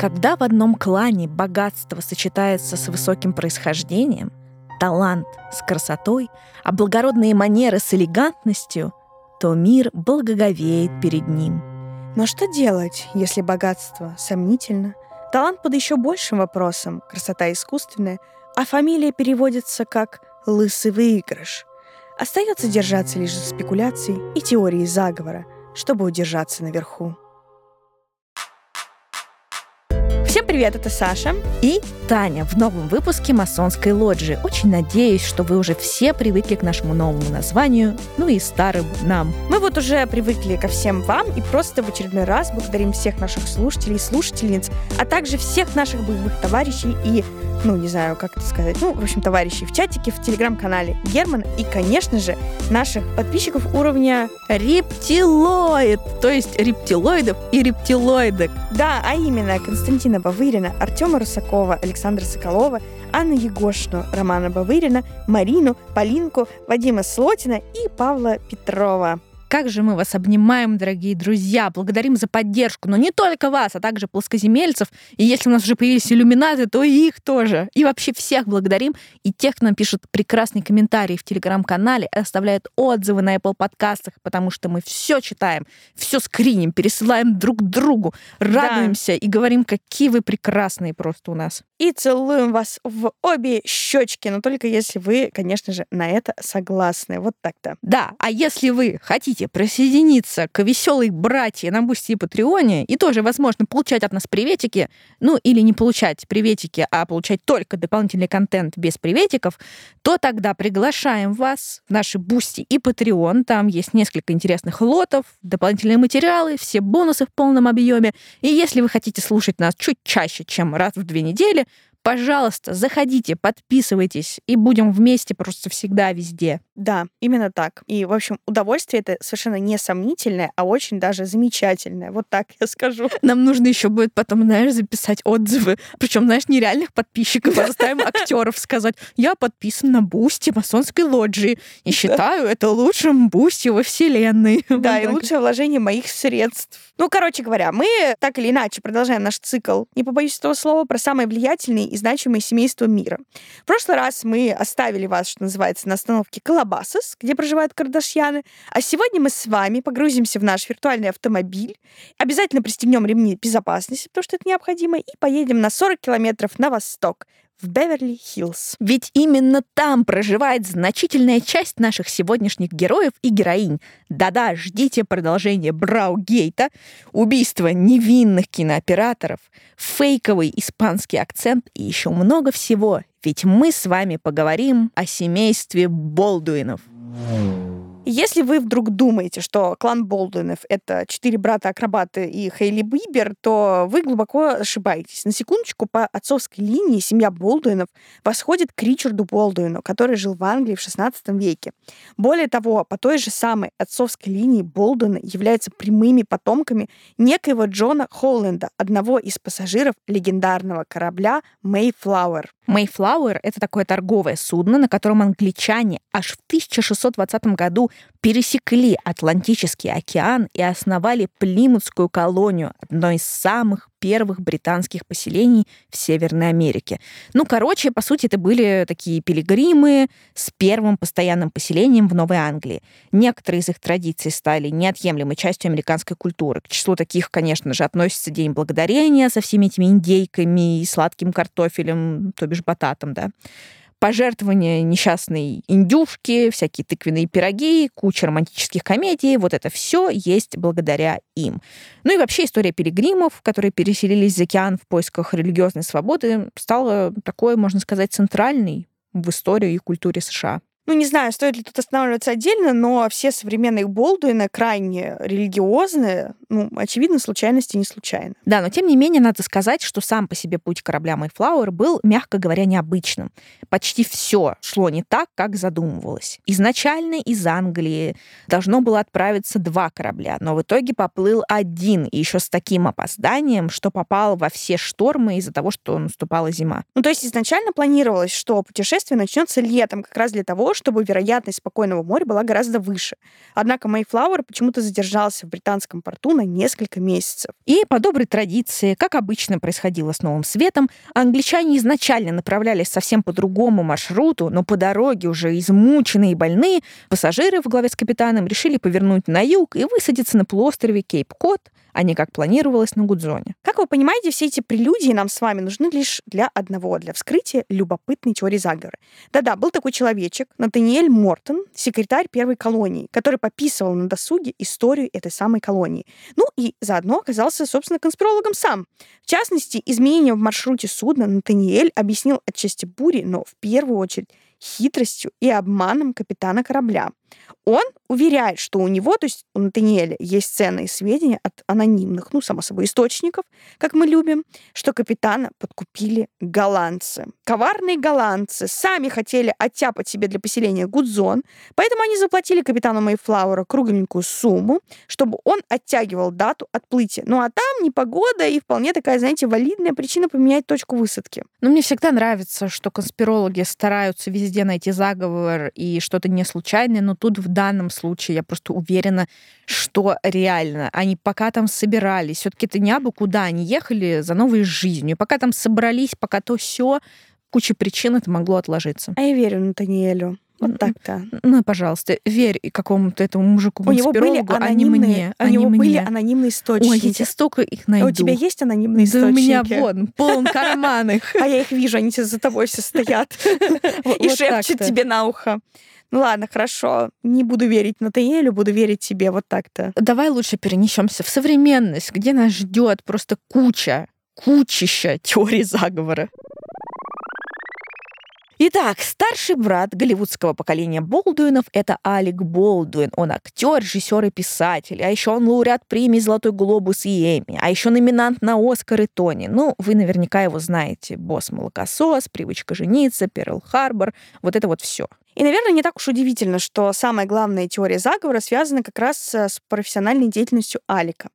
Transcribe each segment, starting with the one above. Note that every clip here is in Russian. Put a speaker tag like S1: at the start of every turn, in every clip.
S1: Когда в одном клане богатство сочетается с высоким происхождением, талант с красотой, а благородные манеры с элегантностью, то мир благоговеет перед ним.
S2: Но что делать, если богатство сомнительно, талант под еще большим вопросом, красота искусственная, а фамилия переводится как «лысый выигрыш»? Остается держаться лишь за спекуляции и теории заговора, чтобы удержаться наверху. Привет, это Саша
S1: и Таня в новом выпуске масонской лоджии. Очень надеюсь, что вы уже все привыкли к нашему новому названию, ну и старым нам.
S2: Мы вот уже привыкли ко всем вам и просто в очередной раз благодарим всех наших слушателей и слушательниц, а также всех наших боевых товарищей и ну, не знаю, как это сказать, ну, в общем, товарищей в чатике, в телеграм-канале Герман и, конечно же, наших подписчиков уровня
S1: рептилоид, то есть рептилоидов и рептилоидок.
S2: Да, а именно Константина Бавырина, Артема Русакова, Александра Соколова, Анну Егошину, Романа Бавырина, Марину, Полинку, Вадима Слотина и Павла Петрова.
S1: Как же мы вас обнимаем, дорогие друзья, благодарим за поддержку, но не только вас, а также плоскоземельцев. И если у нас уже появились иллюминаты, то и их тоже. И вообще всех благодарим. И тех, кто нам пишет прекрасные комментарии в телеграм-канале, оставляют отзывы на Apple подкастах, потому что мы все читаем, все скриним, пересылаем друг другу, радуемся да. и говорим, какие вы прекрасные просто у нас.
S2: И целуем вас в обе щечки, но только если вы, конечно же, на это согласны. Вот так-то.
S1: Да, а если вы хотите хотите присоединиться к веселой братье на Boosty и Patreon е и тоже, возможно, получать от нас приветики, ну или не получать приветики, а получать только дополнительный контент без приветиков, то тогда приглашаем вас в наши Boosty и Patreon. Там есть несколько интересных лотов, дополнительные материалы, все бонусы в полном объеме. И если вы хотите слушать нас чуть чаще, чем раз в две недели, Пожалуйста, заходите, подписывайтесь, и будем вместе просто всегда везде.
S2: Да, именно так. И, в общем, удовольствие это совершенно не сомнительное, а очень даже замечательное. Вот так я скажу.
S1: Нам нужно еще будет потом, знаешь, записать отзывы. Причем, знаешь, не реальных подписчиков. А заставим актеров сказать, я подписан на Boosty масонской лоджии и считаю это лучшим Boosty во вселенной.
S2: Да, и лучшее вложение моих средств. Ну, короче говоря, мы так или иначе продолжаем наш цикл, не побоюсь этого слова, про самые влиятельные и значимые семейства мира. В прошлый раз мы оставили вас, что называется, на остановке Калабасас, где проживают Кардашьяны, а сегодня мы с вами погрузимся в наш виртуальный автомобиль, обязательно пристегнем ремни безопасности, потому что это необходимо, и поедем на 40 километров на восток, в Беверли-Хиллз.
S1: Ведь именно там проживает значительная часть наших сегодняшних героев и героинь. Да-да, ждите продолжения Браугейта, убийство невинных кинооператоров, фейковый испанский акцент и еще много всего. Ведь мы с вами поговорим о семействе Болдуинов.
S2: Если вы вдруг думаете, что клан Болдуинов — это четыре брата-акробаты и Хейли Бибер, то вы глубоко ошибаетесь. На секундочку, по отцовской линии семья Болдуинов восходит к Ричарду Болдуину, который жил в Англии в XVI веке. Более того, по той же самой отцовской линии Болдуины являются прямыми потомками некоего Джона Холленда, одного из пассажиров легендарного корабля Mayflower.
S1: Mayflower — это такое торговое судно, на котором англичане аж в 1620 году пересекли Атлантический океан и основали Плимутскую колонию, одно из самых первых британских поселений в Северной Америке. Ну, короче, по сути, это были такие пилигримы с первым постоянным поселением в Новой Англии. Некоторые из их традиций стали неотъемлемой частью американской культуры. К числу таких, конечно же, относится День Благодарения со всеми этими индейками и сладким картофелем, то бишь бататом, да пожертвования несчастной индюшки, всякие тыквенные пироги, куча романтических комедий, вот это все есть благодаря им. Ну и вообще история пилигримов, которые переселились за океан в поисках религиозной свободы, стала такой, можно сказать, центральной в истории и культуре США.
S2: Ну, не знаю, стоит ли тут останавливаться отдельно, но все современные Болдуины крайне религиозные. Ну, очевидно, случайности не случайны.
S1: Да, но тем не менее надо сказать, что сам по себе путь корабля Mayflower был, мягко говоря, необычным. Почти все шло не так, как задумывалось. Изначально из Англии должно было отправиться два корабля, но в итоге поплыл один, и еще с таким опозданием, что попал во все штормы из-за того, что наступала зима.
S2: Ну, то есть изначально планировалось, что путешествие начнется летом, как раз для того, чтобы вероятность спокойного моря была гораздо выше. Однако Mayflower почему-то задержался в британском порту на несколько месяцев.
S1: И по доброй традиции, как обычно происходило с Новым Светом, англичане изначально направлялись совсем по другому маршруту, но по дороге уже измученные и больные, пассажиры в главе с капитаном решили повернуть на юг и высадиться на полуострове Кейп-Кот, а не как планировалось на Гудзоне.
S2: Как вы понимаете, все эти прелюдии нам с вами нужны лишь для одного, для вскрытия любопытной теории заговора. Да-да, был такой человечек, Натаниэль Мортон, секретарь первой колонии, который пописывал на досуге историю этой самой колонии. Ну и заодно оказался, собственно, конспирологом сам. В частности, изменения в маршруте судна Натаниэль объяснил отчасти бури, но в первую очередь хитростью и обманом капитана корабля. Он уверяет, что у него, то есть у Натаниэля, есть ценные сведения от анонимных, ну, само собой, источников, как мы любим, что капитана подкупили голландцы. Коварные голландцы сами хотели оттяпать себе для поселения Гудзон, поэтому они заплатили капитану Мейфлауэра кругленькую сумму, чтобы он оттягивал дату отплытия. Ну, а там непогода и вполне такая, знаете, валидная причина поменять точку высадки.
S1: Но мне всегда нравится, что конспирологи стараются везде найти заговор и что-то не случайное, но тут в данном случае я просто уверена, что реально они пока там собирались, все-таки это не абы куда, они ехали за новой жизнью, пока там собрались, пока то все, куча причин это могло отложиться.
S2: А я верю Натаниэлю. Вот так-то.
S1: Ну, пожалуйста, верь какому-то этому мужику
S2: У него были анонимные,
S1: а не мне.
S2: У него были анонимные источники.
S1: Ой, я тебе столько их найду.
S2: А у тебя есть анонимные
S1: да
S2: источники?
S1: у меня вон, полон карман их.
S2: А я их вижу, они за тобой все стоят и шепчут тебе на ухо. Ну ладно, хорошо. Не буду верить Натаэлю, буду верить тебе вот так-то.
S1: Давай лучше перенесемся в современность, где нас ждет просто куча, кучища теорий заговора. Итак, старший брат голливудского поколения Болдуинов — это Алек Болдуин. Он актер, режиссер и писатель. А еще он лауреат премии «Золотой глобус» и «Эмми». А еще номинант на «Оскар» и «Тони». Ну, вы наверняка его знаете. «Босс-молокосос», «Привычка жениться», «Перл Харбор». Вот это вот все.
S2: И, наверное, не так уж удивительно, что самая главная теория заговора связана как раз с профессиональной деятельностью Алика.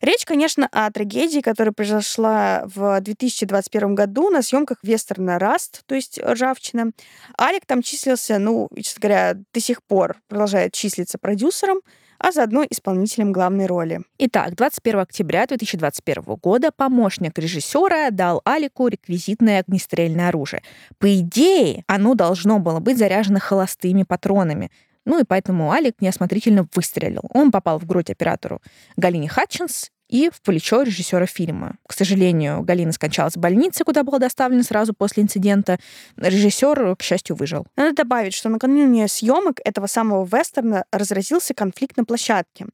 S2: Речь, конечно, о трагедии, которая произошла в 2021 году на съемках вестерна «Раст», то есть «Ржавчина». Алик там числился, ну, честно говоря, до сих пор продолжает числиться продюсером, а заодно исполнителем главной роли.
S1: Итак, 21 октября 2021 года помощник режиссера дал Алику реквизитное огнестрельное оружие. По идее, оно должно было быть заряжено холостыми патронами, ну и поэтому Алик неосмотрительно выстрелил. Он попал в грудь оператору Галине Хатчинс и в плечо режиссера фильма. К сожалению, Галина скончалась в больнице, куда была доставлена сразу после инцидента. Режиссер, к счастью, выжил.
S2: Надо добавить, что накануне съемок этого самого вестерна разразился конфликт на площадке.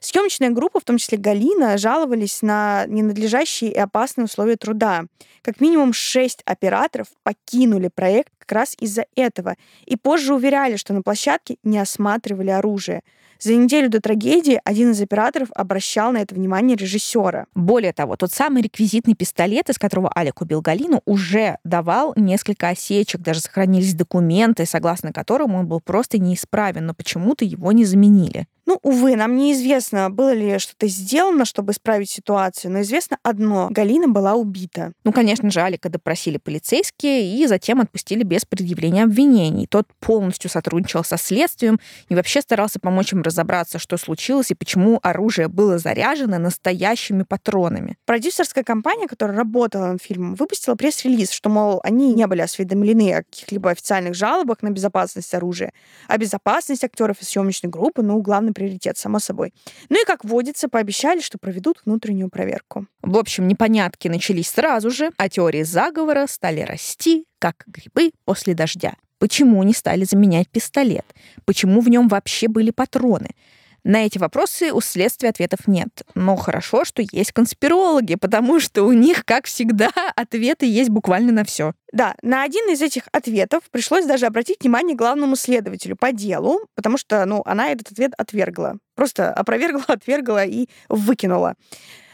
S2: Съемочная группа, в том числе Галина, жаловались на ненадлежащие и опасные условия труда. Как минимум шесть операторов покинули проект как раз из-за этого и позже уверяли, что на площадке не осматривали оружие. За неделю до трагедии один из операторов обращал на это внимание режиссера.
S1: Более того, тот самый реквизитный пистолет, из которого Алик убил Галину, уже давал несколько осечек, даже сохранились документы, согласно которым он был просто неисправен, но почему-то его не заменили.
S2: Ну, увы, нам неизвестно, было ли что-то сделано, чтобы исправить ситуацию, но известно одно — Галина была убита.
S1: Ну, конечно же, Алика допросили полицейские и затем отпустили без предъявления обвинений. Тот полностью сотрудничал со следствием и вообще старался помочь им разобраться, что случилось и почему оружие было заряжено настоящими патронами.
S2: Продюсерская компания, которая работала над фильмом, выпустила пресс-релиз, что, мол, они не были осведомлены о каких-либо официальных жалобах на безопасность оружия, а безопасность актеров и съемочной группы, ну, главный приоритет, само собой. Ну и, как водится, пообещали, что проведут внутреннюю проверку.
S1: В общем, непонятки начались сразу же, а теории заговора стали расти, как грибы после дождя. Почему не стали заменять пистолет? Почему в нем вообще были патроны? На эти вопросы у следствия ответов нет. Но хорошо, что есть конспирологи, потому что у них, как всегда, ответы есть буквально на все.
S2: Да, на один из этих ответов пришлось даже обратить внимание главному следователю по делу, потому что, ну, она этот ответ отвергла. Просто опровергла, отвергла и выкинула.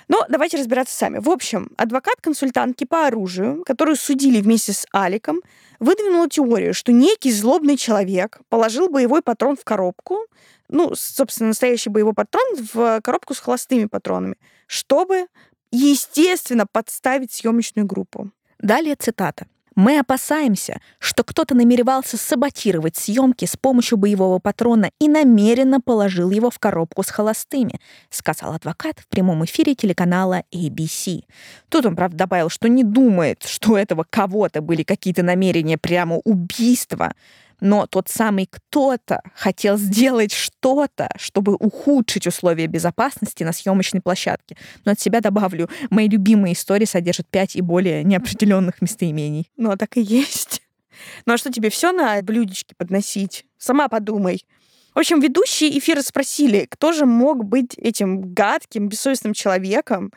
S2: Но давайте разбираться сами. В общем, адвокат консультантки по оружию, которую судили вместе с Аликом, выдвинула теорию, что некий злобный человек положил боевой патрон в коробку, ну, собственно, настоящий боевой патрон в коробку с холостыми патронами, чтобы, естественно, подставить съемочную группу.
S1: Далее цитата. Мы опасаемся, что кто-то намеревался саботировать съемки с помощью боевого патрона и намеренно положил его в коробку с холостыми, сказал адвокат в прямом эфире телеканала ABC. Тут он, правда, добавил, что не думает, что у этого кого-то были какие-то намерения прямо убийства, но тот самый кто-то хотел сделать что-то, чтобы ухудшить условия безопасности на съемочной площадке. Но от себя добавлю, мои любимые истории содержат пять и более неопределенных местоимений.
S2: Ну, а так и есть. Ну а что тебе все на блюдечке подносить? Сама подумай. В общем, ведущие эфира спросили, кто же мог быть этим гадким, бессовестным человеком.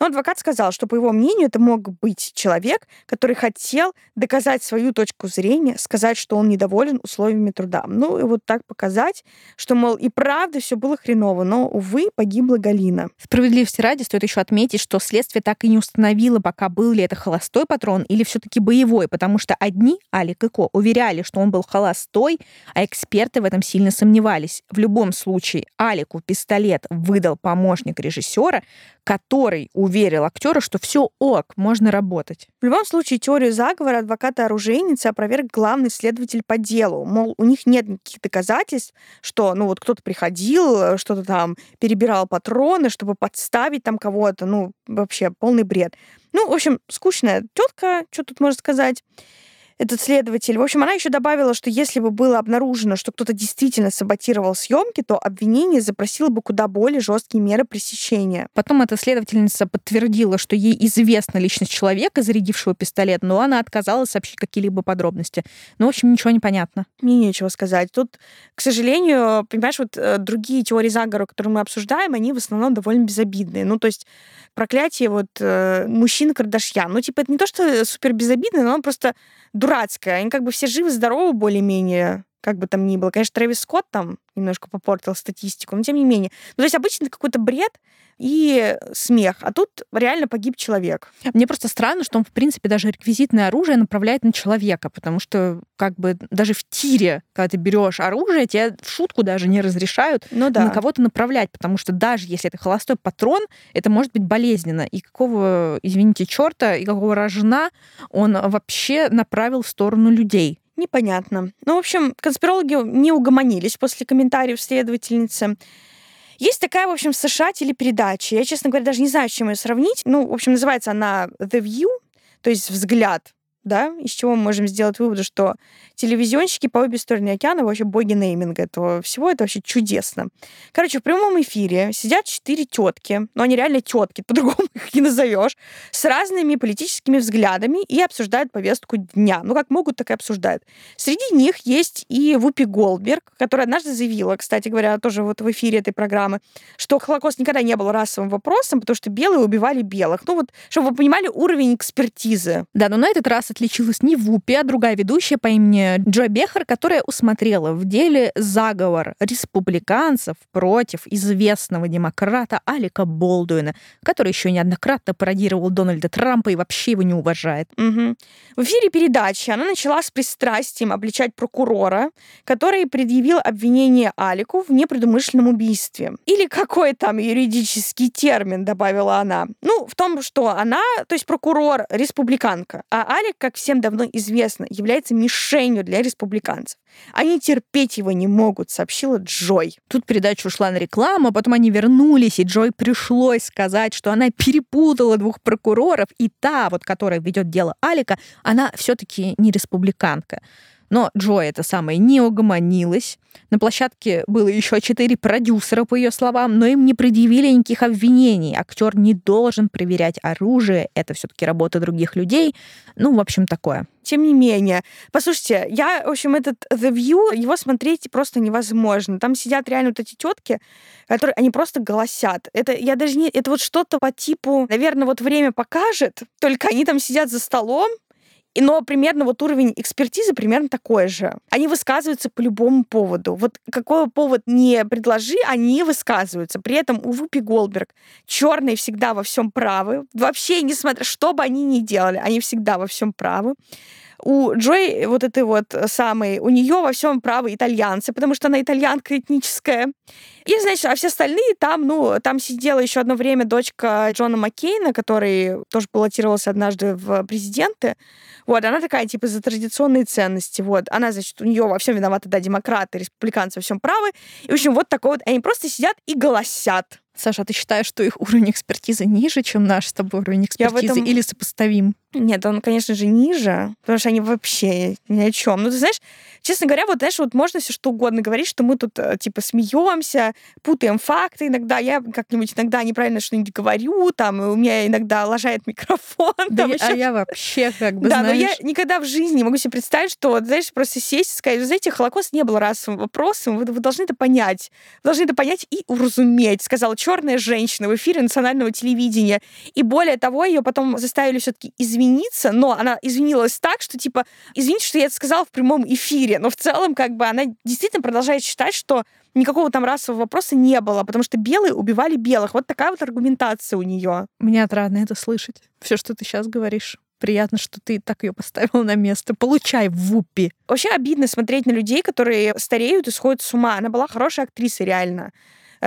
S2: Но адвокат сказал, что, по его мнению, это мог быть человек, который хотел доказать свою точку зрения, сказать, что он недоволен условиями труда. Ну и вот так показать, что, мол, и правда все было хреново, но, увы, погибла Галина.
S1: Справедливости ради стоит еще отметить, что следствие так и не установило, пока был ли это холостой патрон или все-таки боевой, потому что одни, Алик и Ко, уверяли, что он был холостой, а эксперты в этом сильно сомневались сомневались. В любом случае, Алику пистолет выдал помощник режиссера, который уверил актера, что все ок, можно работать.
S2: В любом случае, теорию заговора адвоката оружейницы опроверг главный следователь по делу. Мол, у них нет никаких доказательств, что ну вот кто-то приходил, что-то там перебирал патроны, чтобы подставить там кого-то. Ну, вообще полный бред. Ну, в общем, скучная тетка, что тут можно сказать этот следователь. В общем, она еще добавила, что если бы было обнаружено, что кто-то действительно саботировал съемки, то обвинение запросило бы куда более жесткие меры пресечения.
S1: Потом эта следовательница подтвердила, что ей известна личность человека, зарядившего пистолет, но она отказалась сообщить какие-либо подробности. Ну, в общем, ничего не понятно.
S2: Мне нечего сказать. Тут, к сожалению, понимаешь, вот э, другие теории заговора, которые мы обсуждаем, они в основном довольно безобидные. Ну, то есть проклятие вот э, мужчин Кардашьян. Ну, типа, это не то, что супер безобидно, но он просто дурацкая. Они как бы все живы-здоровы более-менее, как бы там ни было. Конечно, Трэвис Скотт там немножко попортил статистику, но тем не менее. Ну, то есть обычно какой-то бред и смех, а тут реально погиб человек.
S1: Мне просто странно, что он, в принципе, даже реквизитное оружие направляет на человека, потому что как бы даже в тире, когда ты берешь оружие, тебе в шутку даже не разрешают ну, да. на кого-то направлять, потому что даже если это холостой патрон, это может быть болезненно. И какого, извините, черта, и какого рожна он вообще направил в сторону людей.
S2: Непонятно. Ну, в общем, конспирологи не угомонились после комментариев следовательницы. Есть такая, в общем, в США телепередача. Я, честно говоря, даже не знаю, с чем ее сравнить. Ну, в общем, называется она The View, то есть взгляд да, из чего мы можем сделать вывод, что телевизионщики по обе стороны океана вообще боги нейминга этого всего, это вообще чудесно. Короче, в прямом эфире сидят четыре тетки, но они реально тетки, по-другому их не назовешь, с разными политическими взглядами и обсуждают повестку дня. Ну, как могут, так и обсуждают. Среди них есть и Вупи Голдберг, которая однажды заявила, кстати говоря, тоже вот в эфире этой программы, что Холокост никогда не был расовым вопросом, потому что белые убивали белых. Ну вот, чтобы вы понимали уровень экспертизы.
S1: Да, но на этот раз отличилась не Вупи, а другая ведущая по имени Джо Бехар, которая усмотрела в деле заговор республиканцев против известного демократа Алика Болдуина, который еще неоднократно пародировал Дональда Трампа и вообще его не уважает.
S2: Угу. В эфире передачи она начала с пристрастием обличать прокурора, который предъявил обвинение Алику в непредумышленном убийстве. Или какой там юридический термин, добавила она. Ну, в том, что она, то есть прокурор, республиканка, а Алик как всем давно известно, является мишенью для республиканцев. Они терпеть его не могут, сообщила Джой.
S1: Тут передача ушла на рекламу, а потом они вернулись, и Джой пришлось сказать, что она перепутала двух прокуроров, и та, вот, которая ведет дело Алика, она все-таки не республиканка. Но Джой это самое не угомонилась. На площадке было еще четыре продюсера, по ее словам, но им не предъявили никаких обвинений. Актер не должен проверять оружие, это все-таки работа других людей. Ну, в общем, такое.
S2: Тем не менее, послушайте, я, в общем, этот The View, его смотреть просто невозможно. Там сидят реально вот эти тетки, которые, они просто голосят. Это, я даже не, это вот что-то по типу, наверное, вот время покажет, только они там сидят за столом, и, но примерно вот уровень экспертизы примерно такой же. Они высказываются по любому поводу. Вот какой повод не предложи, они высказываются. При этом у Вупи Голдберг черные всегда во всем правы. Вообще, несмотря, что бы они ни делали, они всегда во всем правы. У Джой вот этой вот самой, у нее во всем правы итальянцы, потому что она итальянка этническая. И, значит, а все остальные там, ну, там сидела еще одно время дочка Джона Маккейна, который тоже баллотировался однажды в президенты. Вот, она такая, типа, за традиционные ценности. Вот, она, значит, у нее во всем виноваты, да, демократы, республиканцы во всем правы. И, в общем, вот такой вот, они просто сидят и голосят.
S1: Саша, а ты считаешь, что их уровень экспертизы ниже, чем наш с тобой уровень экспертизы, этом... или сопоставим?
S2: Нет, он, конечно же, ниже, потому что они вообще ни о чем. Ну, ты знаешь, честно говоря, вот, знаешь, вот можно все что угодно говорить, что мы тут, э, типа, смеемся, путаем факты иногда, я как-нибудь иногда неправильно что-нибудь говорю, там, у меня иногда лажает микрофон.
S1: Да,
S2: там,
S1: я,
S2: еще...
S1: а я вообще как бы,
S2: Да,
S1: знаешь...
S2: но я никогда в жизни не могу себе представить, что, вот, знаешь, просто сесть и сказать, знаете, Холокост не был расовым вопросом, вы, вы должны это понять. Вы должны это понять и уразуметь, сказала черная женщина в эфире национального телевидения. И более того, ее потом заставили все-таки извиниться, но она извинилась так, что типа, извините, что я это сказала в прямом эфире, но в целом как бы она действительно продолжает считать, что никакого там расового вопроса не было, потому что белые убивали белых. Вот такая вот аргументация у нее.
S1: Мне отрадно это слышать. Все, что ты сейчас говоришь. Приятно, что ты так ее поставила на место. Получай в вупи.
S2: Вообще обидно смотреть на людей, которые стареют и сходят с ума. Она была хорошая актриса, реально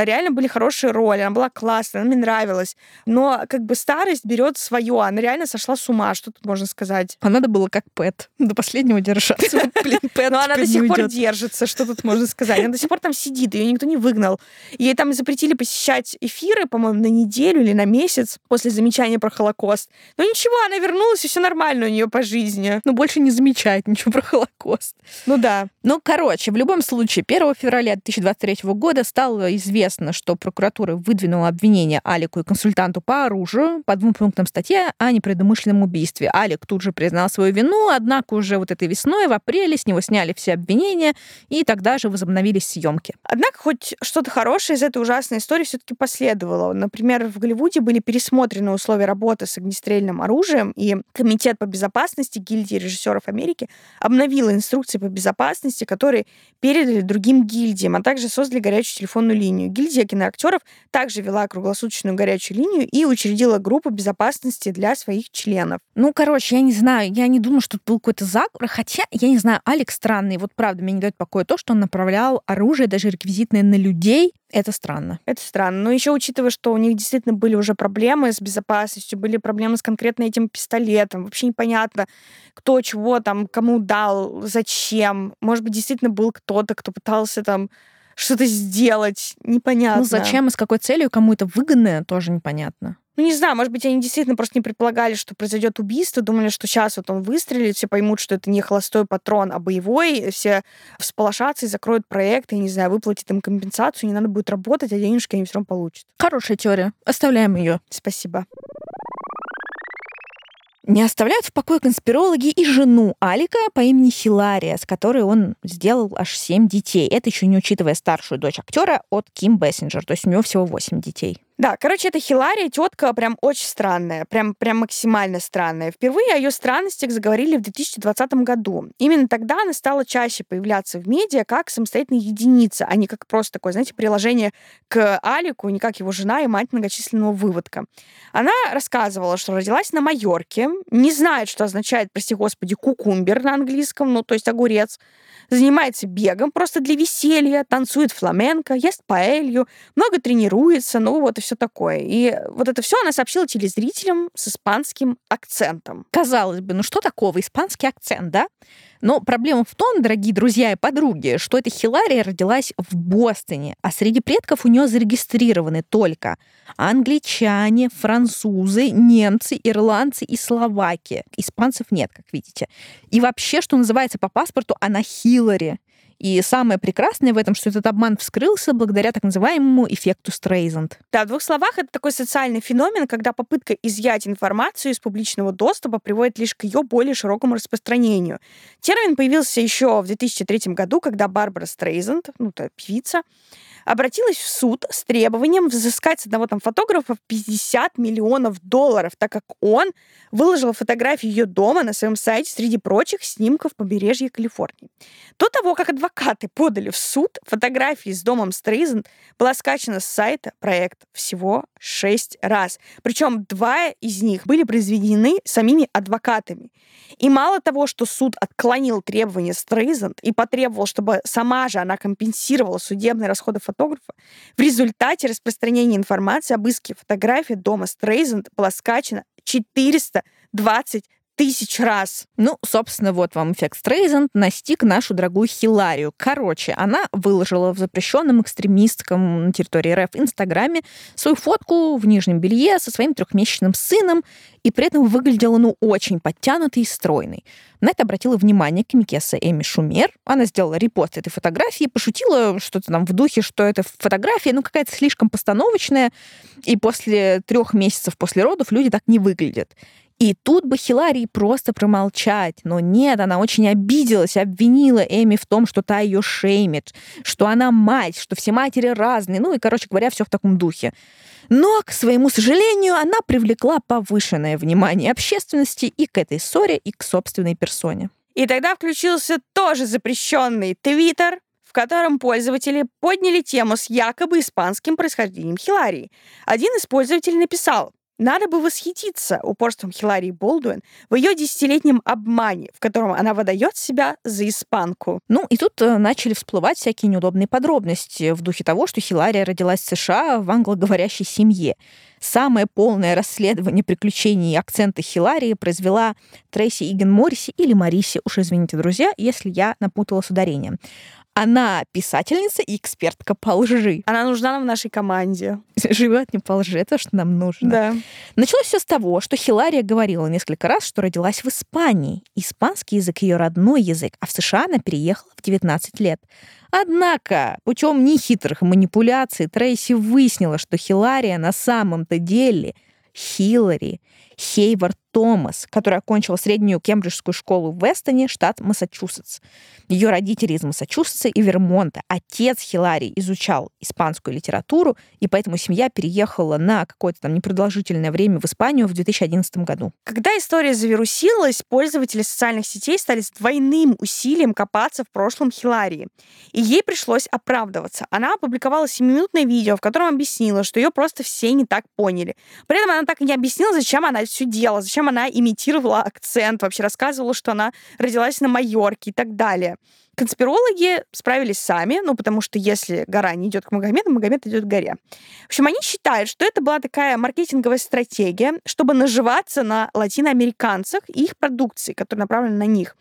S2: реально были хорошие роли, она была классная, она мне нравилась. Но как бы старость берет свое, она реально сошла с ума, что тут можно сказать.
S1: А надо было как Пэт, до последнего держаться.
S2: Блин, Пэт Но она до сих пор держится, что тут можно сказать. Она до сих пор там сидит, ее никто не выгнал. Ей там запретили посещать эфиры, по-моему, на неделю или на месяц после замечания про Холокост. Но ничего, она вернулась, и все нормально у нее по жизни.
S1: Ну, больше не замечает ничего про Холокост.
S2: Ну да.
S1: Ну, короче, в любом случае, 1 февраля 2023 года стало известно, известно, что прокуратура выдвинула обвинение Алику и консультанту по оружию по двум пунктам статьи о непредумышленном убийстве. Алик тут же признал свою вину, однако уже вот этой весной, в апреле, с него сняли все обвинения, и тогда же возобновились съемки.
S2: Однако хоть что-то хорошее из этой ужасной истории все-таки последовало. Например, в Голливуде были пересмотрены условия работы с огнестрельным оружием, и Комитет по безопасности гильдии режиссеров Америки обновил инструкции по безопасности, которые передали другим гильдиям, а также создали горячую телефонную линию гильдия киноактеров также вела круглосуточную горячую линию и учредила группу безопасности для своих членов.
S1: Ну, короче, я не знаю, я не думаю, что тут был какой-то заговор, хотя, я не знаю, Алекс странный. Вот правда, мне не дает покоя то, что он направлял оружие, даже реквизитное, на людей. Это странно.
S2: Это странно. Но еще учитывая, что у них действительно были уже проблемы с безопасностью, были проблемы с конкретно этим пистолетом. Вообще непонятно, кто чего там, кому дал, зачем. Может быть, действительно был кто-то, кто пытался там что-то сделать. Непонятно.
S1: Ну зачем и с какой целью кому это выгодно, тоже непонятно.
S2: Ну, не знаю, может быть, они действительно просто не предполагали, что произойдет убийство, думали, что сейчас вот он выстрелит, все поймут, что это не холостой патрон, а боевой, все всполошатся и закроют проект, и, не знаю, выплатят им компенсацию, не надо будет работать, а денежки они все равно получат.
S1: Хорошая теория. Оставляем ее.
S2: Спасибо.
S1: Не оставляют в покое конспирологи и жену Алика по имени Хилария, с которой он сделал аж семь детей. Это еще не учитывая старшую дочь актера от Ким Бессинджер, то есть у него всего восемь детей.
S2: Да, короче, эта Хилария тетка прям очень странная, прям, прям максимально странная. Впервые о ее странностях заговорили в 2020 году. Именно тогда она стала чаще появляться в медиа как самостоятельная единица, а не как просто такое, знаете, приложение к Алику, не как его жена и мать многочисленного выводка. Она рассказывала, что родилась на Майорке, не знает, что означает, прости господи, кукумбер на английском, ну, то есть огурец, занимается бегом просто для веселья, танцует фламенко, ест паэлью, много тренируется, ну вот и все такое. И вот это все она сообщила телезрителям с испанским акцентом.
S1: Казалось бы, ну что такого испанский акцент, да? Но проблема в том, дорогие друзья и подруги, что эта Хилария родилась в Бостоне, а среди предков у нее зарегистрированы только англичане, французы, немцы, ирландцы и словаки. Испанцев нет, как видите. И вообще, что называется по паспорту, она Хиллари. И самое прекрасное в этом, что этот обман вскрылся благодаря так называемому эффекту Стрейзенд.
S2: Да, в двух словах, это такой социальный феномен, когда попытка изъять информацию из публичного доступа приводит лишь к ее более широкому распространению. Термин появился еще в 2003 году, когда Барбара Стрейзенд, ну, то певица, обратилась в суд с требованием взыскать с одного там фотографа 50 миллионов долларов, так как он выложил фотографии ее дома на своем сайте среди прочих снимков побережья Калифорнии. До того, как адвокаты подали в суд, фотографии с домом Стрейзен была скачана с сайта проект всего шесть раз. Причем два из них были произведены самими адвокатами. И мало того, что суд отклонил требования Стрейзанд и потребовал, чтобы сама же она компенсировала судебные расходы фотографа, в результате распространения информации об иске фотографии дома Стрейзанд была скачана 420 тысяч раз.
S1: Ну, собственно, вот вам эффект Стрейзенд настиг нашу дорогую Хиларию. Короче, она выложила в запрещенном экстремистском на территории РФ Инстаграме свою фотку в нижнем белье со своим трехмесячным сыном, и при этом выглядела, ну, очень подтянутой и стройной. На это обратила внимание комикеса Эми Шумер. Она сделала репост этой фотографии, пошутила что-то там в духе, что это фотография, ну, какая-то слишком постановочная, и после трех месяцев после родов люди так не выглядят. И тут бы Хиларии просто промолчать. Но нет, она очень обиделась, обвинила Эми в том, что та ее шеймит, что она мать, что все матери разные. Ну и, короче говоря, все в таком духе. Но, к своему сожалению, она привлекла повышенное внимание общественности и к этой ссоре, и к собственной персоне.
S2: И тогда включился тоже запрещенный Твиттер, в котором пользователи подняли тему с якобы испанским происхождением Хиларии. Один из пользователей написал, надо бы восхититься упорством Хиларии Болдуин в ее десятилетнем обмане, в котором она выдает себя за испанку.
S1: Ну, и тут э, начали всплывать всякие неудобные подробности в духе того, что Хилария родилась в США в англоговорящей семье. Самое полное расследование приключений и акцента Хиларии произвела Трейси Иген Морриси или Мариси, уж извините, друзья, если я напутала с ударением. Она писательница и экспертка по лжи.
S2: Она нужна нам в нашей команде.
S1: Живет не по лжи, это что нам нужно.
S2: Да.
S1: Началось все с того, что Хилария говорила несколько раз, что родилась в Испании. Испанский язык ее родной язык, а в США она переехала в 19 лет. Однако, путем нехитрых манипуляций Трейси выяснила, что Хилария на самом-то деле Хиллари Хейвард Томас, которая окончила среднюю кембриджскую школу в Вестоне, штат Массачусетс. Ее родители из Массачусетса и Вермонта. Отец Хилари изучал испанскую литературу, и поэтому семья переехала на какое-то там непродолжительное время в Испанию в 2011 году.
S2: Когда история завирусилась, пользователи социальных сетей стали с двойным усилием копаться в прошлом Хиларии. И ей пришлось оправдываться. Она опубликовала 7-минутное видео, в котором объяснила, что ее просто все не так поняли. При этом она так и не объяснила, зачем она все делала, зачем она имитировала акцент, вообще рассказывала, что она родилась на Майорке и так далее. Конспирологи справились сами, ну, потому что если гора не идет к Магомету, Магомед идет к горе. В общем, они считают, что это была такая маркетинговая стратегия, чтобы наживаться на латиноамериканцах и их продукции, которая направлена на них.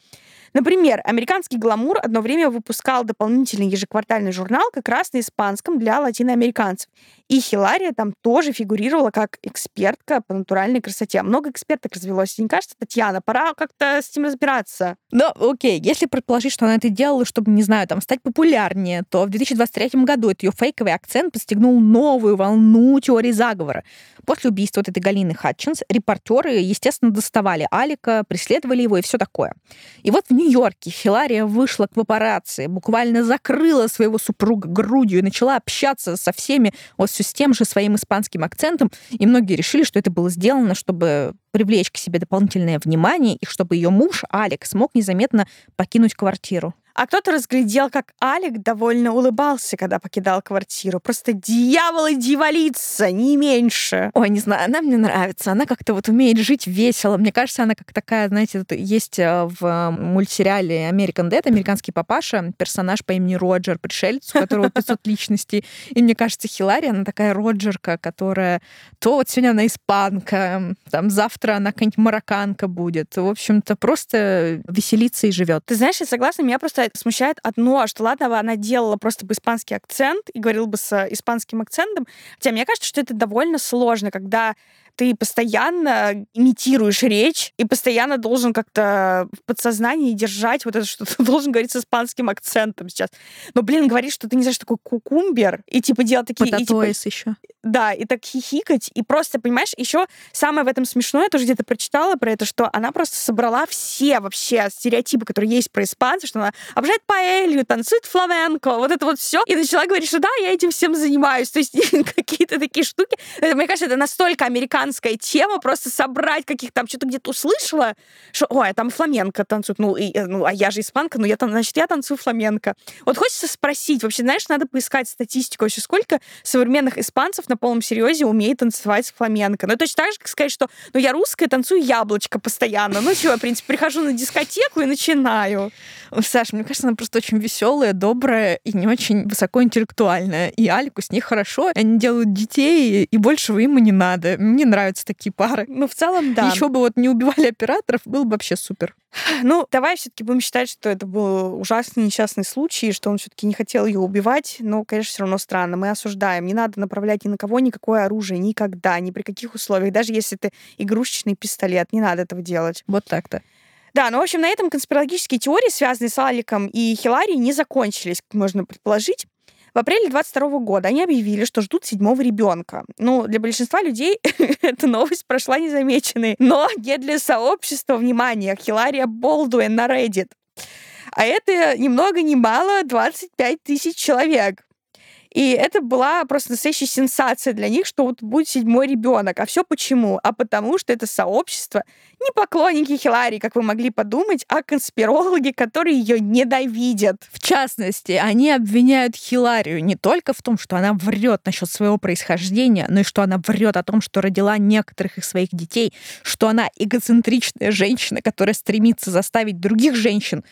S2: Например, американский «Гламур» одно время выпускал дополнительный ежеквартальный журнал как раз на испанском для латиноамериканцев. И Хилария там тоже фигурировала как экспертка по натуральной красоте. Много эксперток развелось. Не кажется, Татьяна, пора как-то с этим разбираться.
S1: Ну, окей, если предположить, что она это делала, чтобы, не знаю, там, стать популярнее, то в 2023 году этот ее фейковый акцент постигнул новую волну теории заговора. После убийства вот этой Галины Хатчинс репортеры, естественно, доставали Алика, преследовали его и все такое. И вот в Нью-Йорке Хилария вышла к папарацци, буквально закрыла своего супруга грудью и начала общаться со всеми вот все с тем же своим испанским акцентом. И многие решили, что это было сделано, чтобы привлечь к себе дополнительное внимание и чтобы ее муж Алекс смог незаметно покинуть квартиру.
S2: А кто-то разглядел, как Алик довольно улыбался, когда покидал квартиру. Просто дьявол и дьяволица, не меньше.
S1: Ой, не знаю, она мне нравится. Она как-то вот умеет жить весело. Мне кажется, она как такая, знаете, есть э, в мультсериале American Dad, американский папаша, персонаж по имени Роджер, пришелец, у которого 500 личностей. И мне кажется, Хилария, она такая Роджерка, которая то вот сегодня она испанка, там завтра она какая-нибудь марокканка будет. В общем-то, просто веселится и живет.
S2: Ты знаешь, я согласна, меня просто смущает одно, что ладно, она делала просто бы испанский акцент и говорила бы с испанским акцентом. Хотя мне кажется, что это довольно сложно, когда ты постоянно имитируешь речь и постоянно должен как-то в подсознании держать вот это, что ты должен говорить с испанским акцентом сейчас. Но, блин, говоришь, что ты не знаешь, что такое кукумбер, и типа делать такие...
S1: и, типа,
S2: еще. Да, и так хихикать, и просто, понимаешь, еще самое в этом смешное, я тоже где-то прочитала про это, что она просто собрала все вообще стереотипы, которые есть про испанцев, что она обожает паэлью, танцует фламенко, вот это вот все, и начала говорить, что да, я этим всем занимаюсь. То есть какие-то такие штуки. Мне кажется, это настолько американская тема, просто собрать каких-то там, что-то где-то услышала, что, ой, а там фламенко танцуют, ну, и, ну, а я же испанка, ну, я там, значит, я танцую фламенко. Вот хочется спросить, вообще, знаешь, надо поискать статистику вообще, сколько современных испанцев, на полном серьезе умеет танцевать фламенко. Ну, точно так же, как сказать, что ну, я русская, танцую яблочко постоянно. Ну, чего, в принципе, прихожу на дискотеку и начинаю.
S1: Саша, мне кажется, она просто очень веселая, добрая и не очень высокоинтеллектуальная. И Алику с ней хорошо. Они делают детей, и большего им и не надо. Мне нравятся такие пары.
S2: Ну, в целом, да.
S1: Еще бы вот не убивали операторов, было бы вообще супер.
S2: Ну, давай все-таки будем считать, что это был ужасный несчастный случай, что он все-таки не хотел ее убивать. Но, конечно, все равно странно. Мы осуждаем. Не надо направлять ни на кого никакое оружие никогда, ни при каких условиях. Даже если это игрушечный пистолет, не надо этого делать.
S1: Вот так-то.
S2: Да, ну, в общем, на этом конспирологические теории, связанные с Аликом и Хилари, не закончились, как можно предположить. В апреле 22 года они объявили, что ждут седьмого ребенка. Ну, для большинства людей эта новость прошла незамеченной, но не для сообщества, внимания Хилария Болдуэн на Reddit. А это ни много ни мало 25 тысяч человек. И это была просто настоящая сенсация для них, что вот будет седьмой ребенок. А все почему? А потому что это сообщество не поклонники Хилари, как вы могли подумать, а конспирологи, которые ее ненавидят.
S1: В частности, они обвиняют Хиларию не только в том, что она врет насчет своего происхождения, но и что она врет о том, что родила некоторых из своих детей, что она эгоцентричная женщина, которая стремится заставить других женщин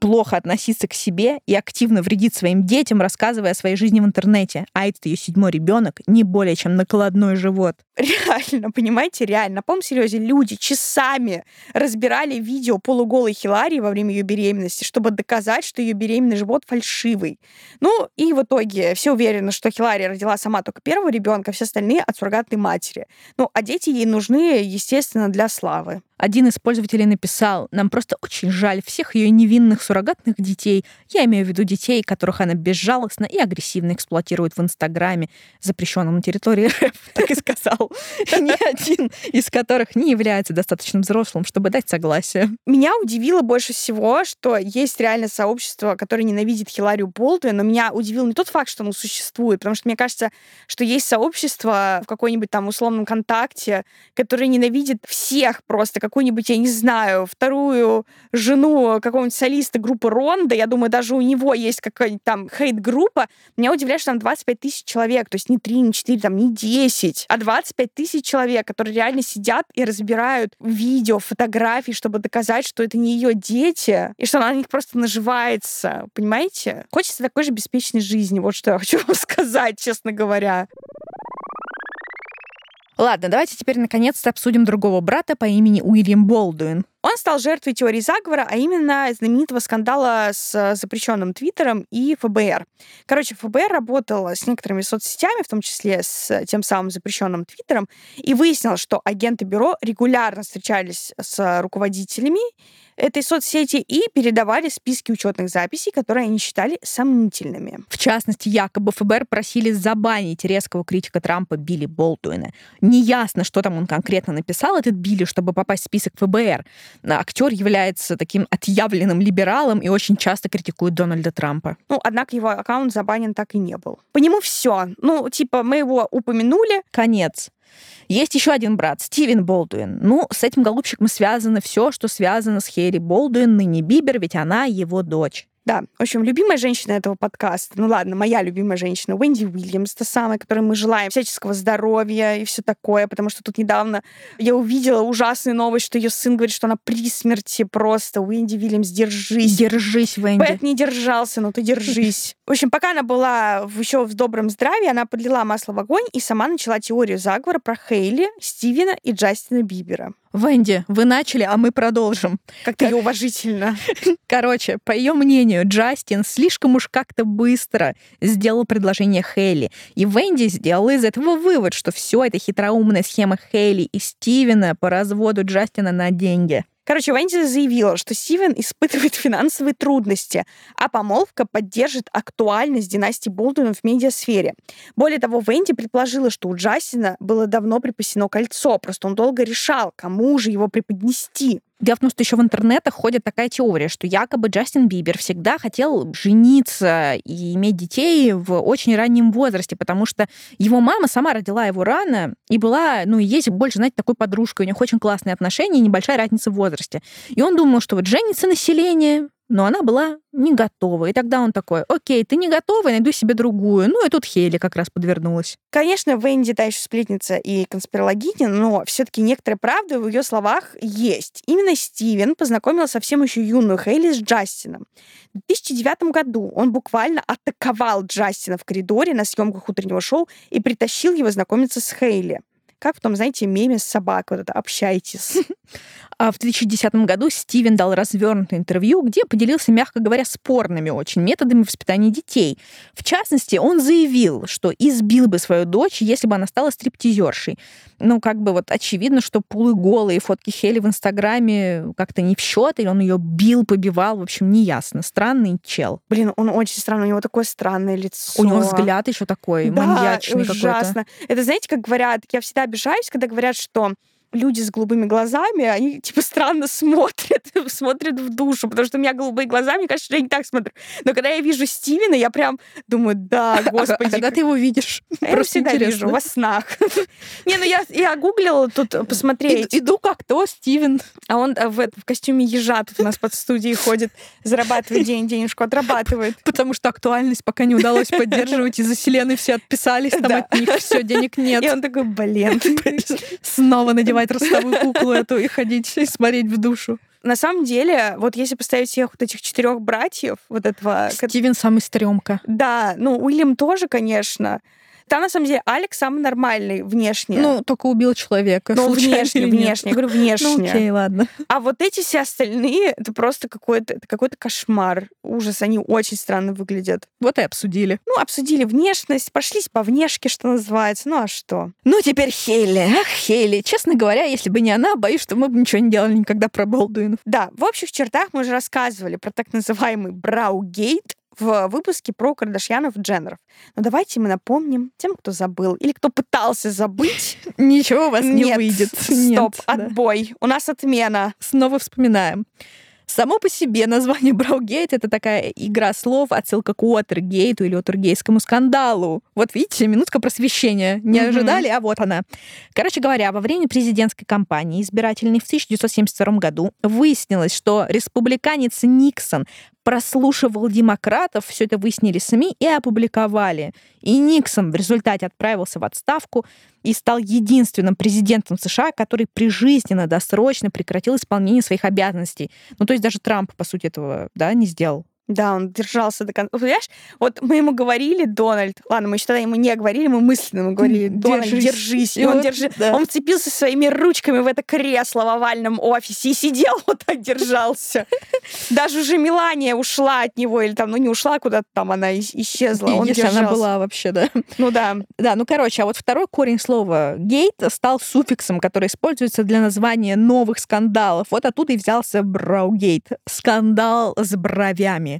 S1: плохо относиться к себе и активно вредит своим детям, рассказывая о своей жизни в интернете. А этот ее седьмой ребенок не более чем накладной живот.
S2: Реально, понимаете, реально. На полном серьезе люди часами разбирали видео полуголой Хиларии во время ее беременности, чтобы доказать, что ее беременный живот фальшивый. Ну и в итоге все уверены, что Хилария родила сама только первого ребенка, все остальные от суррогатной матери. Ну, а дети ей нужны, естественно, для славы.
S1: Один из пользователей написал, нам просто очень жаль всех ее невинных суррогатных детей. Я имею в виду детей, которых она безжалостно и агрессивно эксплуатирует в Инстаграме, запрещенном на территории РФ, так и сказал. Ни один из которых не является достаточно взрослым, чтобы дать согласие.
S2: Меня удивило больше всего, что есть реально сообщество, которое ненавидит Хиларию Болтуин, но меня удивил не тот факт, что оно существует, потому что мне кажется, что есть сообщество в какой-нибудь там условном контакте, которое ненавидит всех просто, какую-нибудь, я не знаю, вторую жену какого-нибудь солиста группы Ронда, я думаю, даже у него есть какая-нибудь там хейт-группа, меня удивляет, что там 25 тысяч человек, то есть не 3, не 4, там не 10, а 25 тысяч человек, которые реально сидят и разбирают видео, фотографии, чтобы доказать, что это не ее дети, и что она на них просто наживается, понимаете? Хочется такой же беспечной жизни, вот что я хочу вам сказать, честно говоря.
S1: Ладно, давайте теперь наконец-то обсудим другого брата по имени Уильям Болдуин.
S2: Он стал жертвой теории заговора, а именно знаменитого скандала с запрещенным Твиттером и ФБР. Короче, ФБР работала с некоторыми соцсетями, в том числе с тем самым запрещенным Твиттером, и выяснил, что агенты бюро регулярно встречались с руководителями этой соцсети и передавали списки учетных записей, которые они считали сомнительными.
S1: В частности, якобы ФБР просили забанить резкого критика Трампа Билли Болтуина. Неясно, что там он конкретно написал, этот Билли, чтобы попасть в список ФБР. Актер является таким отъявленным либералом и очень часто критикует Дональда Трампа.
S2: Ну, однако его аккаунт забанен так и не был. По нему все. Ну, типа, мы его упомянули.
S1: Конец. Есть еще один брат, Стивен Болдуин. Ну, с этим голубчиком связано все, что связано с Хейри Болдуин, ныне Бибер, ведь она его дочь.
S2: Да, в общем, любимая женщина этого подкаста, ну ладно, моя любимая женщина, Уэнди Уильямс, та самая, которой мы желаем всяческого здоровья и все такое, потому что тут недавно я увидела ужасную новость, что ее сын говорит, что она при смерти просто. Уэнди Уильямс, держись.
S1: Держись, Уэнди.
S2: Бэт не держался, но ты держись. В общем, пока она была еще в добром здравии, она подлила масло в огонь и сама начала теорию заговора про Хейли, Стивена и Джастина Бибера.
S1: Венди, вы начали, а мы продолжим.
S2: Как-то уважительно.
S1: Короче, по ее мнению, Джастин слишком уж как-то быстро сделал предложение Хейли. И Венди сделала из этого вывод, что все это хитроумная схема Хейли и Стивена по разводу Джастина на деньги.
S2: Короче, Венди заявила, что Стивен испытывает финансовые трудности, а помолвка поддержит актуальность династии Болдуинов в медиасфере. Более того, Венди предположила, что у Джастина было давно припасено кольцо, просто он долго решал, кому же его преподнести.
S1: Дело в том, что еще в интернетах ходит такая теория, что якобы Джастин Бибер всегда хотел жениться и иметь детей в очень раннем возрасте, потому что его мама сама родила его рано и была, ну, и есть больше, знаете, такой подружкой. У них очень классные отношения небольшая разница в возрасте. И он думал, что вот женится население, но она была не готова. И тогда он такой, окей, ты не готова, я найду себе другую. Ну и тут Хейли как раз подвернулась.
S2: Конечно, Венди та еще сплетница и конспирологиня, но все-таки некоторая правда в ее словах есть. Именно Стивен познакомил совсем еще юную Хейли с Джастином. В 2009 году он буквально атаковал Джастина в коридоре на съемках утреннего шоу и притащил его знакомиться с Хейли. Как в том, знаете, меме с собакой, вот это «общайтесь».
S1: А в 2010 году Стивен дал развернутое интервью, где поделился, мягко говоря, спорными очень методами воспитания детей. В частности, он заявил, что избил бы свою дочь, если бы она стала стриптизершей. Ну, как бы вот очевидно, что полуголые фотки Хели в Инстаграме как-то не в счет, или он ее бил, побивал, в общем, неясно. Странный чел.
S2: Блин, он очень странный, у него такое странное лицо.
S1: У него взгляд еще такой
S2: да,
S1: маньячный
S2: ужасно.
S1: какой-то.
S2: Это знаете, как говорят, я всегда обижаюсь, когда говорят, что люди с голубыми глазами, они типа странно смотрят, смотрят в душу, потому что у меня голубые глаза, мне кажется, что я не так смотрю. Но когда я вижу Стивена, я прям думаю, да, господи.
S1: А когда ты его видишь?
S2: Я его всегда
S1: интересно.
S2: вижу во снах. Не, ну я, я гуглила тут посмотреть.
S1: Иду как то, Стивен.
S2: А он э, в, в костюме ежа тут у нас под студией ходит, зарабатывает день, денежку отрабатывает.
S1: Потому что актуальность пока не удалось поддерживать, из-за Селены все отписались, там от них все, денег нет.
S2: И он такой, блин.
S1: Снова надевать ростовую куклу эту и ходить и смотреть в душу.
S2: На самом деле, вот если поставить всех вот этих четырех братьев, вот этого...
S1: Стивен самый стрёмка.
S2: Да, ну, Уильям тоже, конечно. Там, на самом деле, Алекс самый нормальный внешне.
S1: Ну, только убил человека. случайно
S2: внешне, внешне. Я говорю, внешне.
S1: Ну, окей, ладно.
S2: А вот эти все остальные, это просто какой-то это какой-то кошмар. Ужас, они очень странно выглядят.
S1: Вот и обсудили.
S2: Ну, обсудили внешность, прошлись по внешке, что называется. Ну, а что?
S1: Ну, теперь Хейли. Ах, Хейли. Честно говоря, если бы не она, боюсь, что мы бы ничего не делали никогда про Болдуинов.
S2: Да, в общих чертах мы уже рассказывали про так называемый Браугейт в выпуске про Кардашьянов и Дженнеров. Но давайте мы напомним тем, кто забыл или кто пытался забыть.
S1: Ничего у вас не
S2: Нет,
S1: выйдет.
S2: Стоп,
S1: Нет, да.
S2: отбой. У нас отмена.
S1: Снова вспоминаем. Само по себе название Браугейт — это такая игра слов, отсылка к Уотергейту или Уотергейскому скандалу. Вот видите, минутка просвещения. Не
S2: Мгм.
S1: ожидали, а вот она. Короче говоря, во время президентской кампании избирательной в 1972 году выяснилось, что республиканец Никсон прослушивал демократов, все это выяснили СМИ и опубликовали. И Никсон в результате отправился в отставку и стал единственным президентом США, который прижизненно, досрочно прекратил исполнение своих обязанностей. Ну, то есть даже Трамп, по сути, этого да, не сделал.
S2: Да, он держался до конца. Понимаешь, вот мы ему говорили, Дональд, ладно, мы еще тогда ему не говорили, мы мысленно ему говорили, Дональд,
S1: Держись.
S2: держись. И
S1: И
S2: он,
S1: вот,
S2: держи...
S1: да.
S2: он вцепился своими ручками в это кресло в овальном офисе и сидел вот так держался. Даже уже Мелания ушла от него, или там, ну не ушла куда-то там, она ис- исчезла. Он
S1: Если она
S2: держался.
S1: была вообще, да.
S2: Ну да.
S1: Да, ну короче, а вот второй корень слова гейт стал суффиксом, который используется для названия новых скандалов. Вот оттуда и взялся браугейт. Скандал с бровями.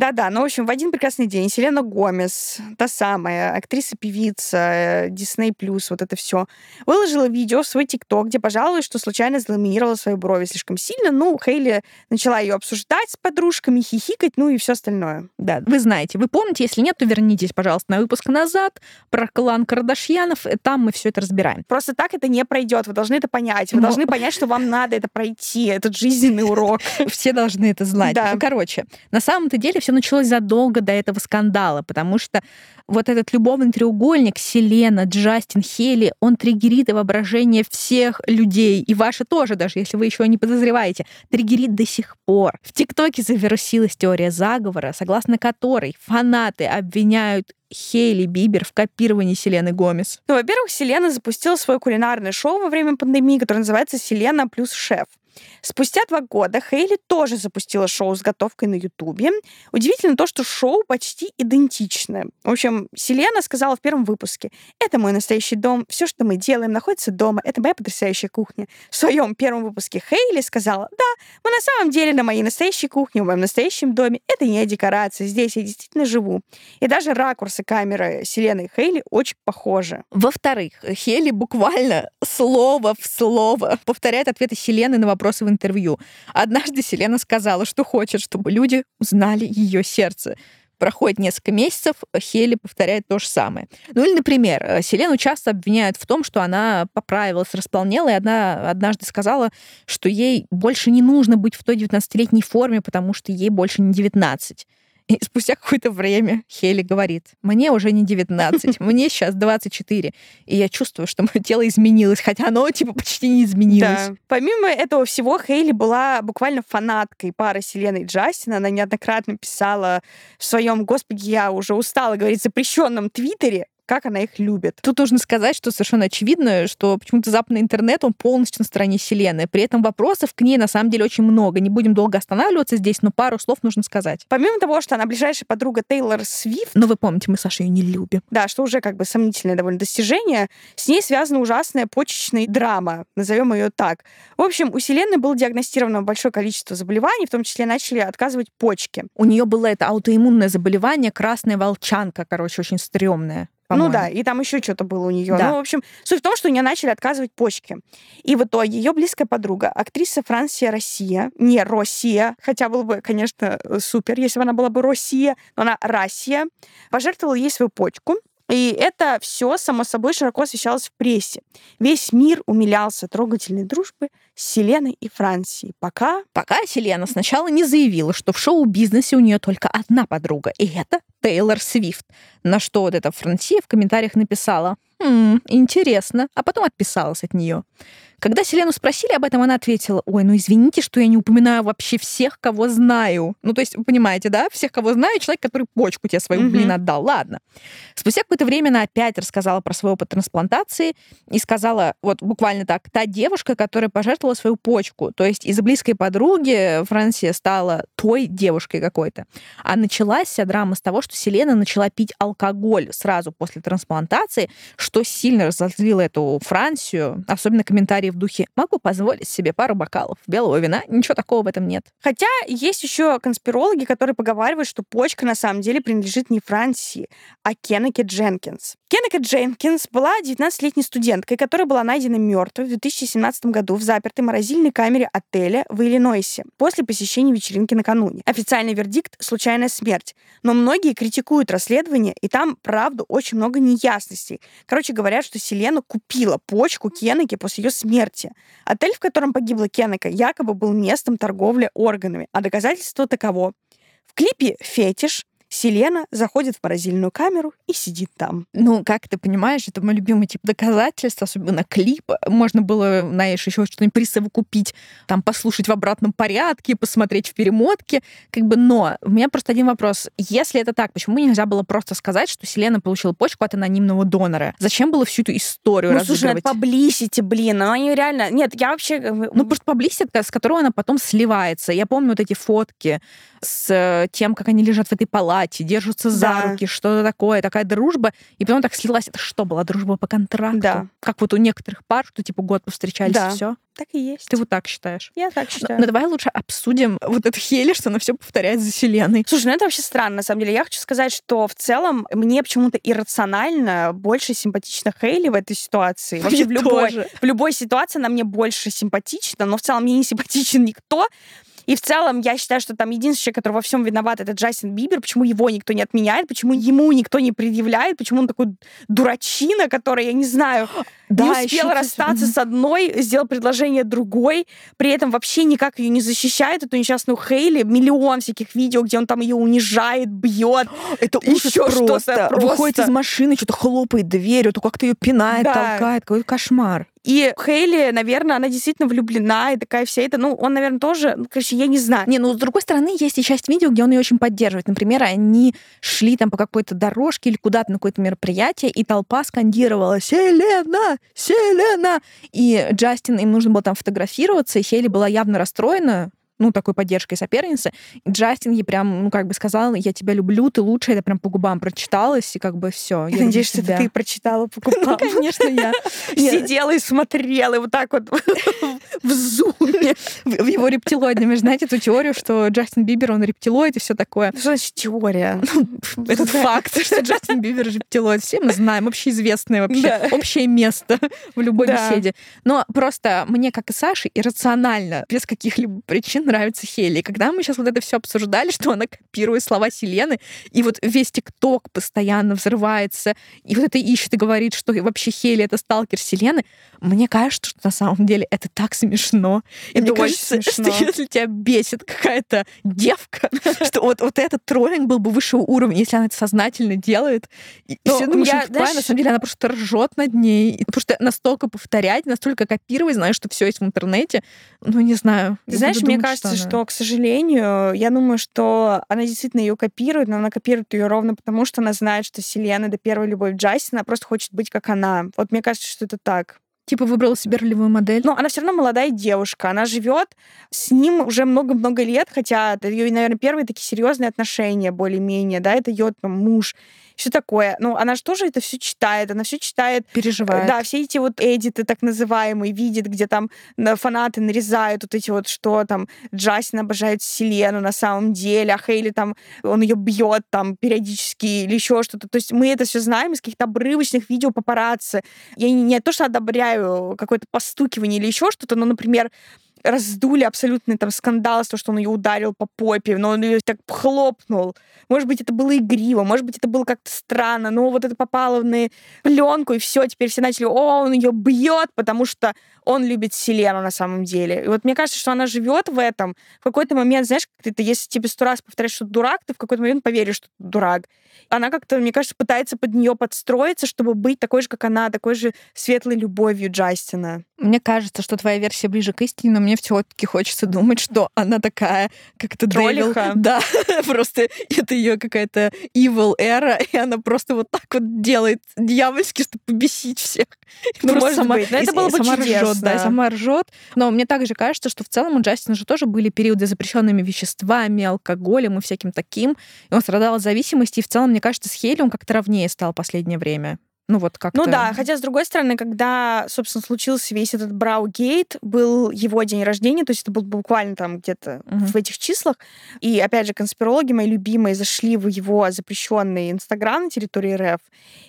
S2: Да-да, ну, в общем, в один прекрасный день Селена Гомес, та самая актриса-певица, Дисней Плюс, вот это все, выложила видео в свой ТикТок, где пожаловалась, что случайно заламинировала свои брови слишком сильно. Ну, Хейли начала ее обсуждать с подружками, хихикать, ну и все остальное.
S1: Да, вы знаете, вы помните, если нет, то вернитесь, пожалуйста, на выпуск назад про клан Кардашьянов, и там мы все это разбираем.
S2: Просто так это не пройдет. Вы должны это понять. Вы
S1: Ну.
S2: должны понять, что вам надо это пройти, этот жизненный урок.
S1: Все должны это знать.
S2: Да.
S1: Ну, короче, на самом-то деле все началось задолго до этого скандала, потому что вот этот любовный треугольник Селена, Джастин, Хейли, он триггерит воображение всех людей, и ваше тоже, даже если вы еще не подозреваете, триггерит до сих пор. В ТикТоке завирусилась теория заговора, согласно которой фанаты обвиняют Хейли Бибер в копировании Селены Гомес.
S2: Ну, во-первых, Селена запустила свое кулинарное шоу во время пандемии, которое называется «Селена плюс шеф». Спустя два года Хейли тоже запустила шоу с готовкой на Ютубе. Удивительно то, что шоу почти идентичное. В общем, Селена сказала в первом выпуске, «Это мой настоящий дом, все, что мы делаем, находится дома, это моя потрясающая кухня». В своем первом выпуске Хейли сказала, «Да, мы на самом деле на моей настоящей кухне, в моем настоящем доме. Это не декорация, здесь я действительно живу». И даже ракурсы камеры Селены и Хейли очень похожи.
S1: Во-вторых, Хейли буквально слово в слово повторяет ответы Селены на вопросы в интервью. Однажды Селена сказала, что хочет, чтобы люди узнали ее сердце. Проходит несколько месяцев, Хейли повторяет то же самое. Ну или, например, э, Селену часто обвиняют в том, что она поправилась, располнела, и она однажды сказала, что ей больше не нужно быть в той 19-летней форме, потому что ей больше не 19. И спустя какое-то время Хейли говорит, мне уже не 19, мне сейчас 24. И я чувствую, что мое тело изменилось, хотя оно типа почти не изменилось.
S2: Да. Помимо этого всего, Хейли была буквально фанаткой пары Селены и Джастина. Она неоднократно писала в своем, господи, я уже устала говорить, запрещенном твиттере, как она их любит.
S1: Тут нужно сказать, что совершенно очевидно, что почему-то западный интернет, он полностью на стороне Селены. При этом вопросов к ней на самом деле очень много. Не будем долго останавливаться здесь, но пару слов нужно сказать.
S2: Помимо того, что она ближайшая подруга Тейлор Свифт.
S1: Но вы помните, мы Саша ее не любим.
S2: Да, что уже как бы сомнительное довольно достижение. С ней связана ужасная почечная драма, назовем ее так. В общем, у Селены было диагностировано большое количество заболеваний, в том числе начали отказывать почки.
S1: У нее было это аутоиммунное заболевание, красная волчанка, короче, очень
S2: Ну да, и там еще что-то было у нее.
S1: Да.
S2: Ну, в общем, суть в том, что у нее начали отказывать почки. И в итоге ее близкая подруга, актриса Франсия Россия, не Россия, хотя было бы, конечно, супер, если бы она была бы Россия, но она Россия, пожертвовала ей свою почку. И это все, само собой, широко освещалось в прессе. Весь мир умилялся трогательной дружбы с Селеной и Франсией. Пока...
S1: Пока Селена сначала не заявила, что в шоу-бизнесе у нее только одна подруга, и это Тейлор Свифт. На что вот эта Франсия в комментариях написала «Хм, интересно», а потом отписалась от нее. Когда Селену спросили об этом, она ответила, ой, ну извините, что я не упоминаю вообще всех, кого знаю. Ну, то есть, вы понимаете, да? Всех, кого знаю, человек, который почку тебе свою,
S2: Мгм.
S1: блин, отдал. Ладно. Спустя какое-то время она опять рассказала про свой опыт трансплантации и сказала, вот буквально так, та девушка, которая пожертвовала свою почку. То есть из близкой подруги Франсия стала той девушкой какой-то. А началась вся драма с того, что Селена начала пить алкоголь сразу после трансплантации, что сильно разозлило эту Франсию, особенно комментарии в духе «могу позволить себе пару бокалов белого вина, ничего такого в этом нет».
S2: Хотя есть еще конспирологи, которые поговаривают, что почка на самом деле принадлежит не Франсии, а Кеннеке Дженкинс. Кеннеке Дженкинс была 19-летней студенткой, которая была найдена мертвой в 2017 году в запертой морозильной камере отеля в Иллинойсе после посещения вечеринки накануне. Официальный вердикт — случайная смерть. Но многие критикуют расследование, и там, правда, очень много неясностей. Короче, говорят, что Селена купила почку Кеннеке после ее смерти. Отель, в котором погибла Кеннека, якобы был местом торговли органами, а доказательство таково. В клипе «Фетиш» Селена заходит в морозильную камеру и сидит там.
S1: Ну, как ты понимаешь, это мой любимый тип доказательств, особенно клип. Можно было, знаешь, еще что-нибудь присовокупить, там, послушать в обратном порядке, посмотреть в перемотке. Как бы, но у меня просто один вопрос. Если это так, почему нельзя было просто сказать, что Селена получила почку от анонимного донора? Зачем было всю эту историю
S2: Ну, слушай,
S1: разыгрывать?
S2: это publicity, блин, ну они реально... Нет, я вообще...
S1: Ну, просто поблизости, с которого она потом сливается. Я помню вот эти фотки с э, тем, как они лежат в этой палате, держатся за
S2: Да.
S1: руки, что-то такое, такая дружба. И потом так слилась. Это что была дружба по контракту?
S2: Да.
S1: Как вот у некоторых пар, что типа год повстречались,
S2: Да.
S1: и все.
S2: так и есть.
S1: Ты вот так считаешь?
S2: Я так
S1: Ну,
S2: считаю.
S1: ну, давай лучше обсудим вот эту Хели, что она все повторяет за Селеной.
S2: Слушай, ну это вообще странно, на самом деле. Я хочу сказать, что в целом мне почему-то иррационально больше симпатична Хейли в этой ситуации. Вообще в
S1: Мне
S2: любой,
S1: тоже.
S2: в любой ситуации она мне больше симпатична, но в целом мне не симпатичен никто. И в целом я считаю, что там единственный человек, который во всем виноват, это Джастин Бибер. Почему его никто не отменяет, почему ему никто не предъявляет, почему он такой дурачина, который, я не знаю, не
S1: Да,
S2: успел
S1: ещё ты-
S2: расстаться с одной, сделал предложение другой, при этом вообще никак ее не защищает, эту несчастную Хейли. Миллион всяких видео, где он там ее унижает, бьет.
S1: Это
S2: ужас
S1: ещё
S2: просто.
S1: что-то. Выходит
S2: Просто.
S1: из машины, что-то хлопает дверью, то как-то ее пинает,
S2: Да.
S1: толкает. Какой кошмар.
S2: И Хейли, наверное, она действительно влюблена, и такая вся эта, ну, он, наверное, тоже, ну, короче, я не знаю.
S1: Не, ну, с другой стороны, есть и часть видео, где он ее очень поддерживает. Например, они шли там по какой-то дорожке или куда-то на какое-то мероприятие, и толпа скандировала «Селена! Селена!» И Джастин, им нужно было там фотографироваться, и Хейли была явно расстроена, ну, такой поддержкой соперницы. И Джастин ей прям, ну, как бы сказал, я тебя люблю, ты лучшая, это прям по губам прочиталось, и как бы все.
S2: Я надеюсь, что ты прочитала по
S1: Ну,
S2: губам.
S1: конечно, я.
S2: Сидела и смотрела, и вот так вот в зуме.
S1: В его же знаете эту теорию, что Джастин Бибер, он рептилоид и все такое.
S2: Что значит теория?
S1: Этот факт, что Джастин Бибер рептилоид, все мы знаем, общеизвестное вообще, общее место в любой беседе. Но просто мне, как и Саше, иррационально, без каких-либо причин нравится Хейли. Когда мы сейчас вот это все обсуждали, что она копирует слова Селены, и вот весь ТикТок постоянно взрывается, и вот это ищет и говорит, что вообще Хейли — это сталкер Селены, мне кажется, что на самом деле это так смешно. И
S2: Это
S1: мне
S2: очень
S1: кажется,
S2: смешно.
S1: что если тебя бесит какая-то девка, что вот, вот этот троллинг был бы высшего уровня, если она это сознательно делает. И, и все думают, что тупая, на самом деле она просто ржет над ней. Потому что настолько повторять, настолько копировать, знаешь, что все есть в интернете. Ну, не знаю.
S2: Ты знаешь, мне
S1: думать,
S2: кажется,
S1: она-
S2: что, к сожалению, я думаю, что она действительно ее копирует, но она копирует ее ровно потому, что она знает, что Селена это первая любовь Джастина, она просто хочет быть как она. Вот мне кажется, что это так.
S1: Типа выбрала себе ролевую модель.
S2: Но она все равно молодая девушка. Она живет с ним уже много-много лет, хотя это ее, наверное, первые такие серьезные отношения, более-менее, да, это ее там, муж, все такое. Но она же тоже это все читает, она все читает
S1: переживает.
S2: Да, все эти вот эдиты так называемые видит, где там на- фанаты нарезают вот эти вот, что там Джастин обожает Селену на самом деле, а Хейли там, он ее бьет там периодически или еще что-то. То есть мы это все знаем из каких-то обрывочных видео папарацци. Я не, не то, что одобряю какое-то постукивание или еще что-то, но, например, раздули абсолютный там скандал то, что он ее ударил по попе, но он ее так хлопнул. Может быть, это было игриво, может быть, это было как-то странно, но вот это попало на пленку, и все, теперь все начали, о, он ее бьет, потому что он любит Селену на самом деле. И вот мне кажется, что она живет в этом. В какой-то момент, знаешь, как ты, если тебе сто раз повторяешь, что ты дурак, ты в какой-то момент поверишь, что ты дурак. Она как-то, мне кажется, пытается под нее подстроиться, чтобы быть такой же, как она, такой же светлой любовью Джастина.
S1: Мне кажется, что твоя версия ближе к истине, но мне все-таки хочется думать, что она такая, как то
S2: Троллиха.
S1: Да, просто это ее какая-то evil эра, и она просто вот так вот делает дьявольски, чтобы побесить всех.
S2: Ну, может быть. Но это было бы
S1: сама ржет, да,
S2: чудесно.
S1: сама ржет. Но мне также кажется, что в целом у Джастина же тоже были периоды с запрещенными веществами, алкоголем и всяким таким. И он страдал от зависимости, и в целом, мне кажется, с Хейли он как-то ровнее стал в последнее время. Ну вот как-то...
S2: Ну да, хотя, с другой стороны, когда, собственно, случился весь этот Браугейт, был его день рождения, то есть это был буквально там где-то
S1: Мгм.
S2: в этих числах. И, опять же, конспирологи, мои любимые, зашли в его запрещенный Инстаграм на территории РФ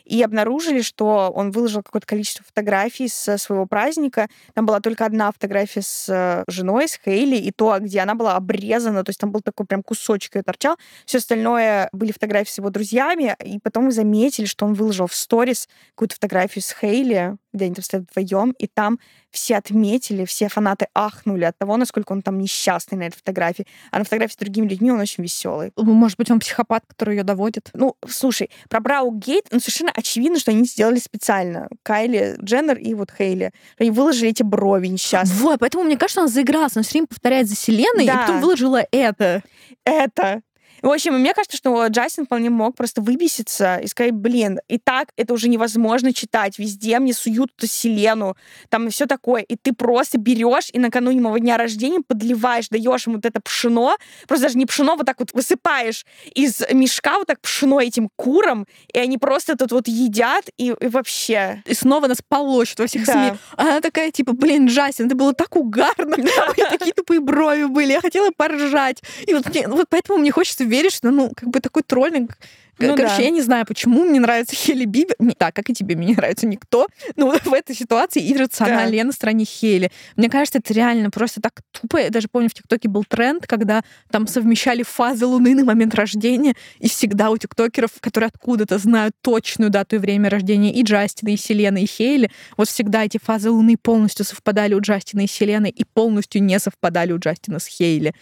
S2: и обнаружили, что он выложил какое-то количество фотографий со своего праздника. Там была только одна фотография с э, женой, с Хейли, и то, где она была обрезана, то есть там был такой прям кусочек ее торчал. Все остальное были фотографии с его друзьями, и потом мы заметили, что он выложил в сторис какую-то фотографию с Хейли, где они там стоят вдвоем, и там все отметили, все фанаты ахнули от того, насколько он там несчастный на этой фотографии. А на фотографии с другими людьми он очень веселый.
S1: Может быть, он психопат, который ее доводит.
S2: Ну, слушай, про Браугейт, ну, совершенно очевидно, что они сделали специально. Кайли Дженнер и вот Хейли. Они выложили эти брови несчастные.
S1: Вот, поэтому мне кажется, он заигрался. Он все время повторяет за Селеной,
S2: Да.
S1: и потом выложила это.
S2: это. В общем, мне кажется, что Джастин вполне мог просто выбеситься и сказать, блин, и так это уже невозможно читать. Везде мне суют эту Селену, там все такое. И ты просто берешь и накануне моего дня рождения подливаешь, даешь ему вот это пшено, просто даже не пшено, вот так вот высыпаешь из мешка вот так пшено этим курам, и они просто тут вот едят, и, и вообще...
S1: И снова нас полощет во всех
S2: Да.
S1: СМИ. А Она такая, типа, блин, Джастин, это было так угарно. У меня такие тупые брови были. Я хотела поржать. И вот поэтому мне хочется верить, что, ну, как бы такой троллинг
S2: Ну
S1: Короче,
S2: да.
S1: я не знаю, почему мне нравится Хейли Бибер. Не так, как и тебе, мне не нравится никто. Но в этой ситуации иррационально.
S2: Да.
S1: Я на стороне Хейли. Мне кажется, это реально просто так тупо. Я даже помню, в ТикТоке был тренд, когда там совмещали фазы Луны на момент рождения, и всегда у тиктокеров, которые откуда-то знают точную дату и время рождения и Джастина, и Селены, и Хейли, вот всегда эти фазы Луны полностью совпадали у Джастина и Селены, и полностью не совпадали у Джастина с Хейли.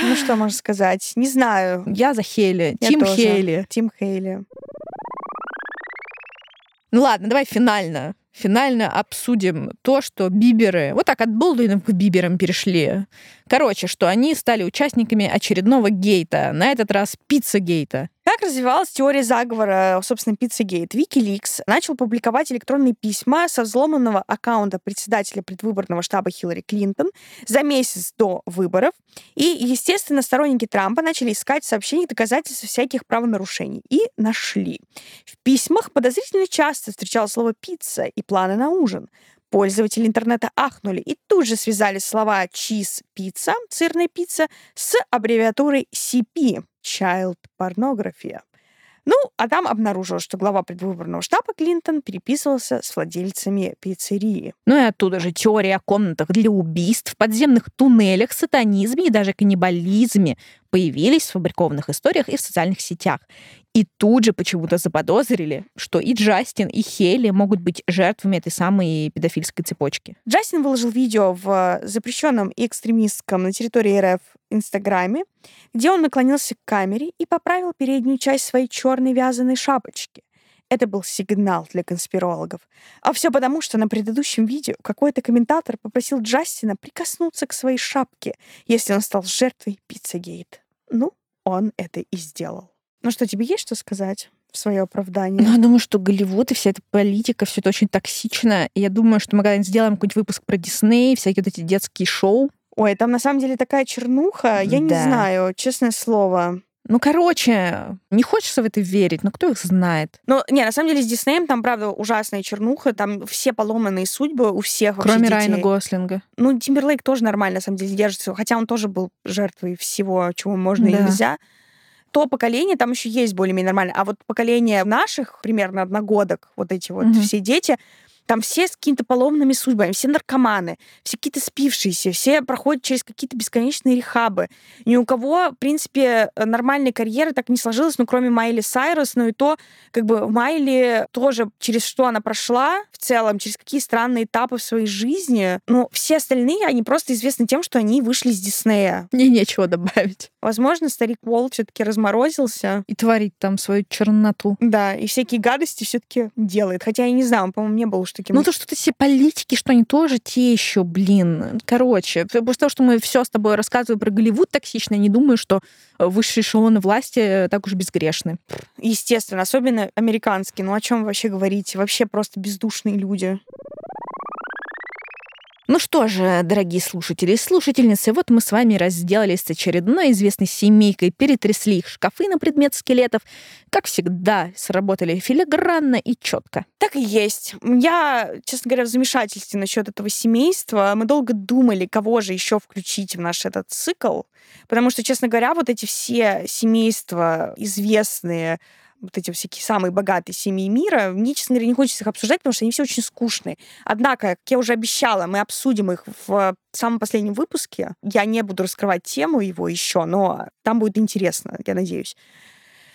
S2: Ну что можно сказать? Не знаю.
S1: Я за Хейли.
S2: Я
S1: team
S2: тоже.
S1: Хейли.
S2: Team Хейли.
S1: Ну ладно, давай финально. Финально обсудим то, что Биберы... Вот так от Болдуинов к Биберам перешли. Короче, что они стали участниками очередного гейта. На этот раз пицца-гейта.
S2: Как развивалась теория заговора, собственно, Pizzagate? Wikileaks начал публиковать электронные письма со взломанного аккаунта председателя предвыборного штаба Хиллари Клинтон за месяц до выборов. И, естественно, сторонники Трампа начали искать в сообщениях доказательства всяких правонарушений. И нашли. В письмах подозрительно часто встречалось слово «пицца» и планы на ужин. Пользователи интернета ахнули и тут же связали слова «cheese pizza», «сырная пицца» с аббревиатурой CP — Child Pornography. Ну, А там обнаружилось, что глава предвыборного штаба Клинтон переписывался с владельцами пиццерии.
S1: Ну и оттуда же теория о комнатах для убийств, подземных туннелях, сатанизме и даже каннибализме появились в сфабрикованных историях и в социальных сетях. И тут же почему-то заподозрили, что и Джастин, и Хейли могут быть жертвами этой самой педофильской цепочки.
S2: Джастин выложил видео в запрещенном и экстремистском на территории РФ Инстаграме, где он наклонился к камере и поправил переднюю часть своей черной вязаной шапочки. Это был сигнал для конспирологов. А все потому, что на предыдущем видео какой-то комментатор попросил Джастина прикоснуться к своей шапке, если он стал жертвой Пиццагейт. Ну, он это и сделал. Ну что, тебе есть что сказать? в свое оправдание.
S1: Ну, я думаю, что Голливуд и вся эта политика, все это очень токсично. И я думаю, что мы когда-нибудь сделаем какой-нибудь выпуск про Дисней, всякие вот эти детские шоу.
S2: Ой, там на самом деле такая чернуха, я да. не знаю, честное слово.
S1: Ну, короче, не хочется в это верить, но кто их знает?
S2: Ну, не, на самом деле с Диснеем там, правда, ужасная чернуха, там все поломанные судьбы у всех
S1: Кроме
S2: детей.
S1: Райана Гослинга.
S2: Ну, Тимберлейк тоже нормально, на самом деле, держится, хотя он тоже был жертвой всего, чего можно да. и нельзя. То поколение там еще есть более-менее нормально, а вот поколение наших, примерно одногодок, вот эти вот угу. все дети, там все с какими-то поломными судьбами, все наркоманы, все какие-то спившиеся, все проходят через какие-то бесконечные рехабы. Ни у кого, в принципе, нормальной карьеры так не сложилось, ну, кроме Майли Сайрус, но и то, как бы Майли тоже через что она прошла в целом, через какие странные этапы в своей жизни. Но все остальные, они просто известны тем, что они вышли из Диснея.
S1: Мне нечего добавить.
S2: Возможно, старик Уолт все-таки разморозился.
S1: И творит там свою черноту.
S2: Да, и всякие гадости все-таки делает. Хотя я не знаю, он, по-моему, не был уж таким...
S1: Ну, то, что ты все политики, что они тоже те еще, блин. Короче, после того, что мы все с тобой рассказываем про Голливуд токсично, я не думаю, что высшие эшелоны власти так уж безгрешны.
S2: Естественно, особенно американские. Ну, о чем вообще говорить? Вообще просто бездушные люди.
S1: Ну что же, дорогие слушатели и слушательницы, вот мы с вами разделались с очередной известной семейкой, перетрясли их шкафы на предмет скелетов. Как всегда, сработали филигранно и четко.
S2: Так и есть. Я, честно говоря, в замешательстве насчет этого семейства. Мы долго думали, кого же еще включить в наш этот цикл. Потому что, честно говоря, вот эти все семейства известные, вот эти всякие самые богатые семьи мира, мне, честно говоря, не хочется их обсуждать, потому что они все очень скучные. Однако, как я уже обещала, мы обсудим их в самом последнем выпуске. Я не буду раскрывать тему его еще, но там будет интересно, я надеюсь.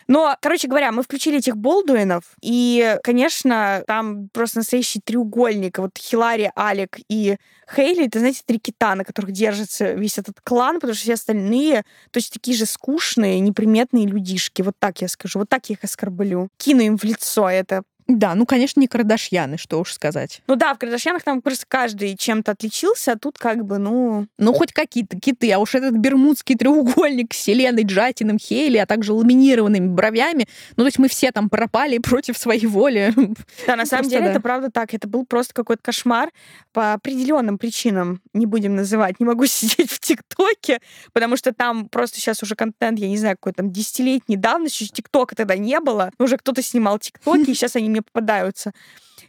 S2: Но, короче говоря, мы включили этих Болдуинов, и, конечно, там просто настоящий треугольник. Вот Хилари, Алек и Хейли, это, знаете, три кита, на которых держится весь этот клан, потому что все остальные точно такие же скучные, неприметные людишки. Вот так я скажу, вот так я их оскорблю. Кину им в лицо это
S1: да, ну, конечно, не Кардашьяны, что уж сказать.
S2: Ну да, в Кардашьянах там просто каждый чем-то отличился, а тут как бы, ну...
S1: Ну, хоть какие-то киты, а уж этот бермудский треугольник с Селеной, Джатином, Хейли, а также ламинированными бровями, ну, то есть мы все там пропали против своей воли.
S2: Да, на самом деле это правда так. Это был просто какой-то кошмар по определенным причинам, не будем называть. Не могу сидеть в ТикТоке, потому что там просто сейчас уже контент, я не знаю, какой там десятилетней давности, ТикТока тогда не было. Уже кто-то снимал ТикТоки, и сейчас они мне попадаются.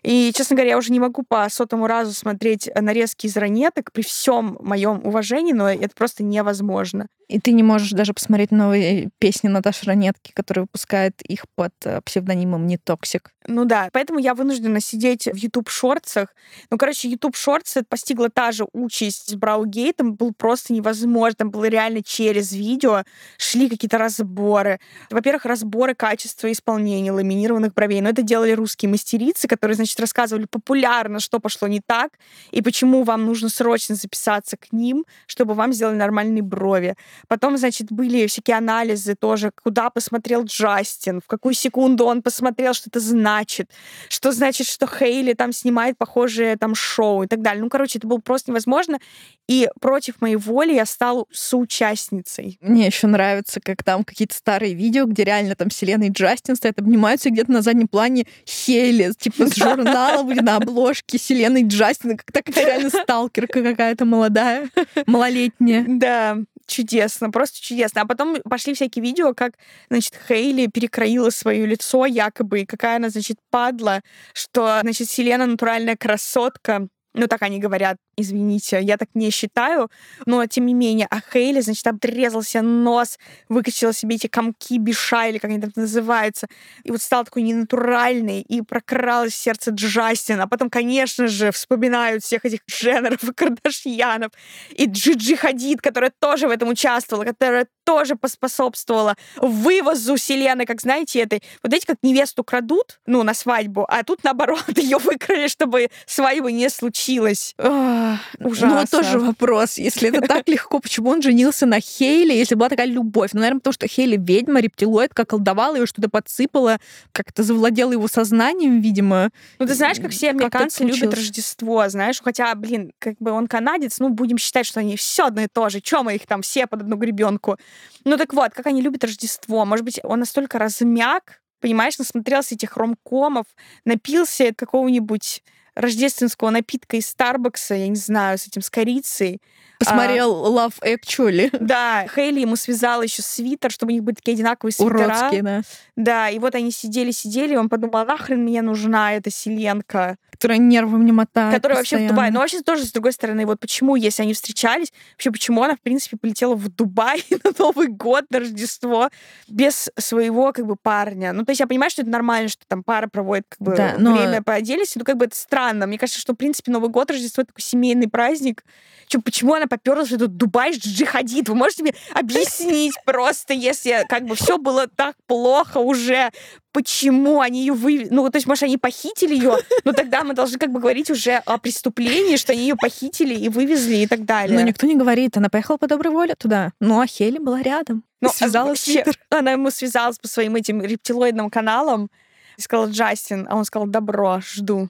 S2: И, честно говоря, я уже не могу по сотому разу смотреть нарезки из Ранеток при всем моем уважении, но это просто невозможно.
S1: И ты не можешь даже посмотреть новые песни Наташи Ранетки, которые выпускает их под э, псевдонимом «Не Токсик».
S2: Ну да, поэтому я вынуждена сидеть в YouTube Shorts ах. Ну, короче, YouTube шорцы постигла та же участь с Браугейтом, был просто невозможно. Там было реально через видео шли какие-то разборы. Во-первых, разборы качества исполнения ламинированных бровей. Но это делали русские мастерицы, которые, значит, рассказывали популярно, что пошло не так, и почему вам нужно срочно записаться к ним, чтобы вам сделали нормальные брови. Потом, значит, были всякие анализы тоже, куда посмотрел Джастин, в какую секунду он посмотрел, что это значит, что значит, что Хейли там снимает похожее там шоу и так далее. Ну, короче, это было просто невозможно. И против моей воли я стала соучастницей.
S1: Мне еще нравится, как там какие-то старые видео, где реально там Селена и Джастин стоят, обнимаются, где-то на заднем плане Хейли, типа с журнала были на обложке Селена и Джастин, как такая реально сталкерка какая-то молодая, малолетняя.
S2: Да, чудесно, просто чудесно. А потом пошли всякие видео, как, значит, Хейли перекроила свое лицо якобы, и какая она, значит, падла, что, значит, Селена натуральная красотка, ну, так они говорят, Извините, я так не считаю, но тем не менее. А Хейли, значит, обрезался нос, выкачала себе эти комки биша, или как они там называются, и вот стал такой ненатуральный, и прокралось сердце Джастина. А потом, конечно же, вспоминают всех этих Дженнеров и Кардашьянов, и Джиджи Хадид, которая тоже в этом участвовала, которая тоже поспособствовала вывозу Селены, как знаете, этой, вот эти как невесту крадут, ну, на свадьбу, а тут, наоборот, ее выкрали, чтобы свадьбы не случилось. Ах, ужасно.
S1: Ну, тоже вопрос. Если это так легко, почему он женился на Хейли, если была такая любовь? Ну, наверное, потому что Хейли ведьма, рептилоидка, колдовала ее, что-то подсыпала, как-то завладела его сознанием, видимо.
S2: Ну, ты знаешь, как все американцы
S1: как
S2: любят Рождество, знаешь, хотя, блин, как бы он канадец, ну, будем считать, что они все одно и то же. Чем мы их там все под одну гребенку? Ну, так вот, как они любят Рождество. Может быть, он настолько размяк, понимаешь, насмотрелся этих ромкомов, напился какого-нибудь рождественского напитка из Старбакса, я не знаю, с этим, с корицей.
S1: Посмотрел а, Love Actually.
S2: Да, Хейли ему связала еще свитер, чтобы у них были такие одинаковые свитера.
S1: Уродские, да.
S2: Да, и вот они сидели-сидели, и он подумал, «А нахрен мне нужна эта селенка.
S1: Которая нервом не мотает
S2: Которая
S1: постоянно.
S2: вообще в Дубае. Но вообще тоже, с другой стороны, вот почему, если они встречались, вообще почему она, в принципе, полетела в Дубай на Новый год, на Рождество, без своего, как бы, парня. Ну, то есть я понимаю, что это нормально, что там пара проводит, как бы,
S1: да, но...
S2: время по отдельности, но как бы это странно. Мне кажется, что, в принципе, Новый год, Рождество — это такой семейный праздник. Чё, почему она поперлась в этот Дубай джихадит? Вы можете мне объяснить просто, если как бы все было так плохо уже, почему они ее вывели? Ну, то есть, может, они похитили ее, но тогда мы должны как бы говорить уже о преступлении, что они ее похитили и вывезли и так далее.
S1: Но никто не говорит, она поехала по доброй воле туда. Ну, а Хели была рядом.
S2: Ну,
S1: связалась
S2: вообще, она ему связалась по своим этим рептилоидным каналам и сказала Джастин, а он сказал добро, жду.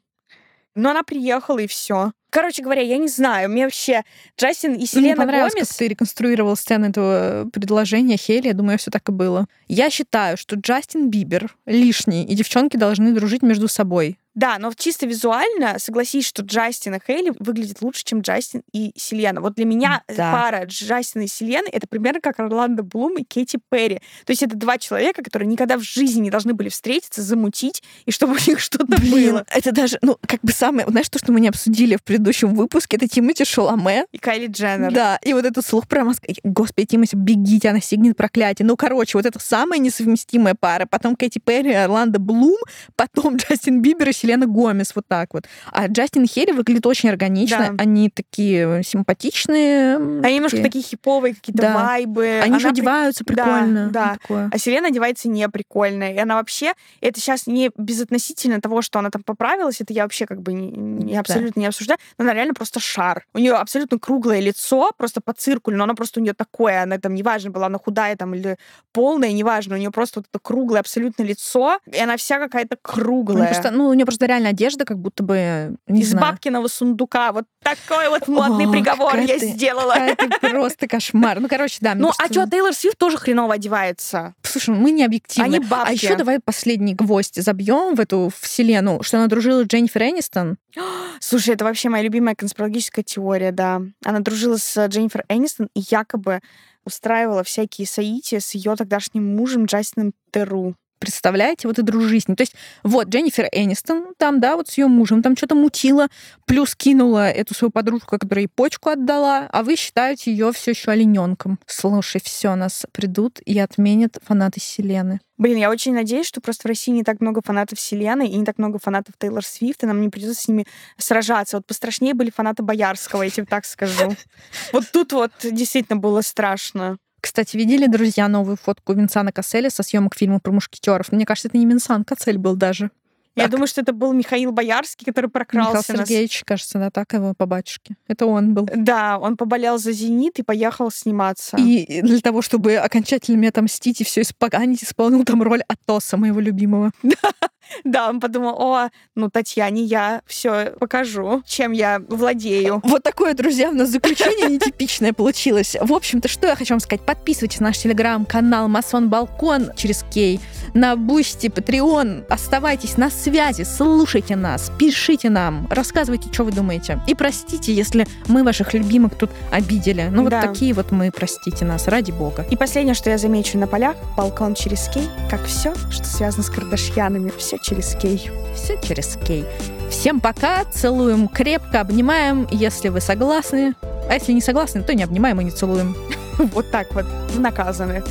S2: Но она приехала и все. Короче говоря, я не знаю, мне вообще Джастин и Селена
S1: Мне понравилось,
S2: Гомес...
S1: как ты реконструировал сцену этого предложения Хели. Я думаю, все так и было. Я считаю, что Джастин Бибер лишний, и девчонки должны дружить между собой.
S2: Да, но чисто визуально согласись, что Джастин и Хейли выглядит лучше, чем Джастин и Селена. Вот для меня
S1: Да.
S2: пара Джастина и Селены это примерно как Орландо Блум и Кэти Перри. То есть это два человека, которые никогда в жизни не должны были встретиться, замутить, и чтобы у них что-то было.
S1: это даже, ну, как бы самое, знаешь, то, что мы не обсудили в предыдущем выпуске, это Тимати Шаломе.
S2: И Кайли Дженнер.
S1: Да, и вот этот слух про Москву. Господи, Тимати, бегите, она стигнет проклятие. Ну, короче, вот это самая несовместимая пара. Потом Кэти Перри, Орландо Блум, потом Джастин Бибер и Селена Гомес. Вот так вот. А Джастин и Херри выглядят очень органично.
S2: Да.
S1: Они такие симпатичные.
S2: Они немножко такие хиповые, какие-то
S1: Да.
S2: вайбы.
S1: Они же
S2: Она при-
S1: одеваются
S2: Да,
S1: прикольно.
S2: да.
S1: Ну, такое.
S2: А Селена одевается не прикольно. И она вообще, это сейчас не безотносительно того, что она там поправилась, это я вообще как бы не, не-
S1: Да.
S2: абсолютно не обсуждаю, но она реально просто шар. У нее абсолютно круглое лицо, просто по циркулю, но она просто у нее такое, она там, неважно, была она худая там или полная, неважно, у нее просто вот это круглое абсолютно лицо, и она вся какая-то круглая.
S1: просто, ну, у нее просто реально одежда, как будто бы, не
S2: Из
S1: знаю.
S2: бабкиного сундука. Вот такой вот модный
S1: О,
S2: приговор я
S1: ты-
S2: сделала.
S1: ты просто кошмар. Ну, короче, да.
S2: Ну, а что, Тейлор Свифт тоже хреново одевается.
S1: Слушай, мы не объективны.
S2: Они бабки.
S1: А еще давай последний гвоздь забьем в эту вселенную, что она дружила с Дженнифер Энистон.
S2: Слушай, это вообще моя любимая конспирологическая теория, да. Она дружила с Дженнифер Энистон и якобы устраивала всякие соития с ее тогдашним мужем Джастином Теру.
S1: Представляете, вот и дружи с ней. То есть вот Дженнифер Энистон там, да, вот с ее мужем там что-то мутила, плюс кинула эту свою подружку, которая ей почку отдала, а вы считаете ее все еще олененком. Слушай, все, нас придут и отменят фанаты Селены.
S2: Блин, я очень надеюсь, что просто в России не так много фанатов Вселенной и не так много фанатов Тейлор Свифт, и нам не придется с ними сражаться. Вот пострашнее были фанаты Боярского, я тебе так скажу. Вот тут вот действительно было страшно.
S1: Кстати, видели, друзья, новую фотку Винсана Касселя со съемок фильма про мушкетеров? Мне кажется, это не Винсан Кассель был даже.
S2: Я
S1: Так.
S2: думаю, что это был Михаил Боярский, который прокрался
S1: Михаил Сергеевич, кажется, да, так его по батюшке. Это он был.
S2: Да, он поболел за «Зенит» и поехал сниматься.
S1: И для того, чтобы окончательно мне отомстить и все испоганить, исполнил там роль Атоса, моего любимого.
S2: Да, он подумал, о, ну, Татьяне я все покажу, чем я владею.
S1: Вот такое, друзья, у нас заключение нетипичное получилось. В общем-то, что я хочу вам сказать. Подписывайтесь на наш телеграм-канал Масон Балкон через Кей, на Boosty, Patreon. Оставайтесь на связи, слушайте нас, пишите нам, рассказывайте, что вы думаете. И простите, если мы ваших любимых тут обидели. Ну вот
S2: Да.
S1: такие вот мы, простите нас, ради бога.
S2: И последнее, что я замечу на полях, балкон через K, как все, что связано с Кардашьянами, все через K.
S1: Все через K. Всем пока, целуем крепко, обнимаем, если вы согласны. А если не согласны, то не обнимаем и не целуем.
S2: Вот так вот, наказаны.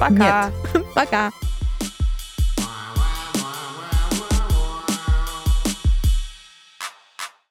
S2: Пока.
S1: Нет. Пока.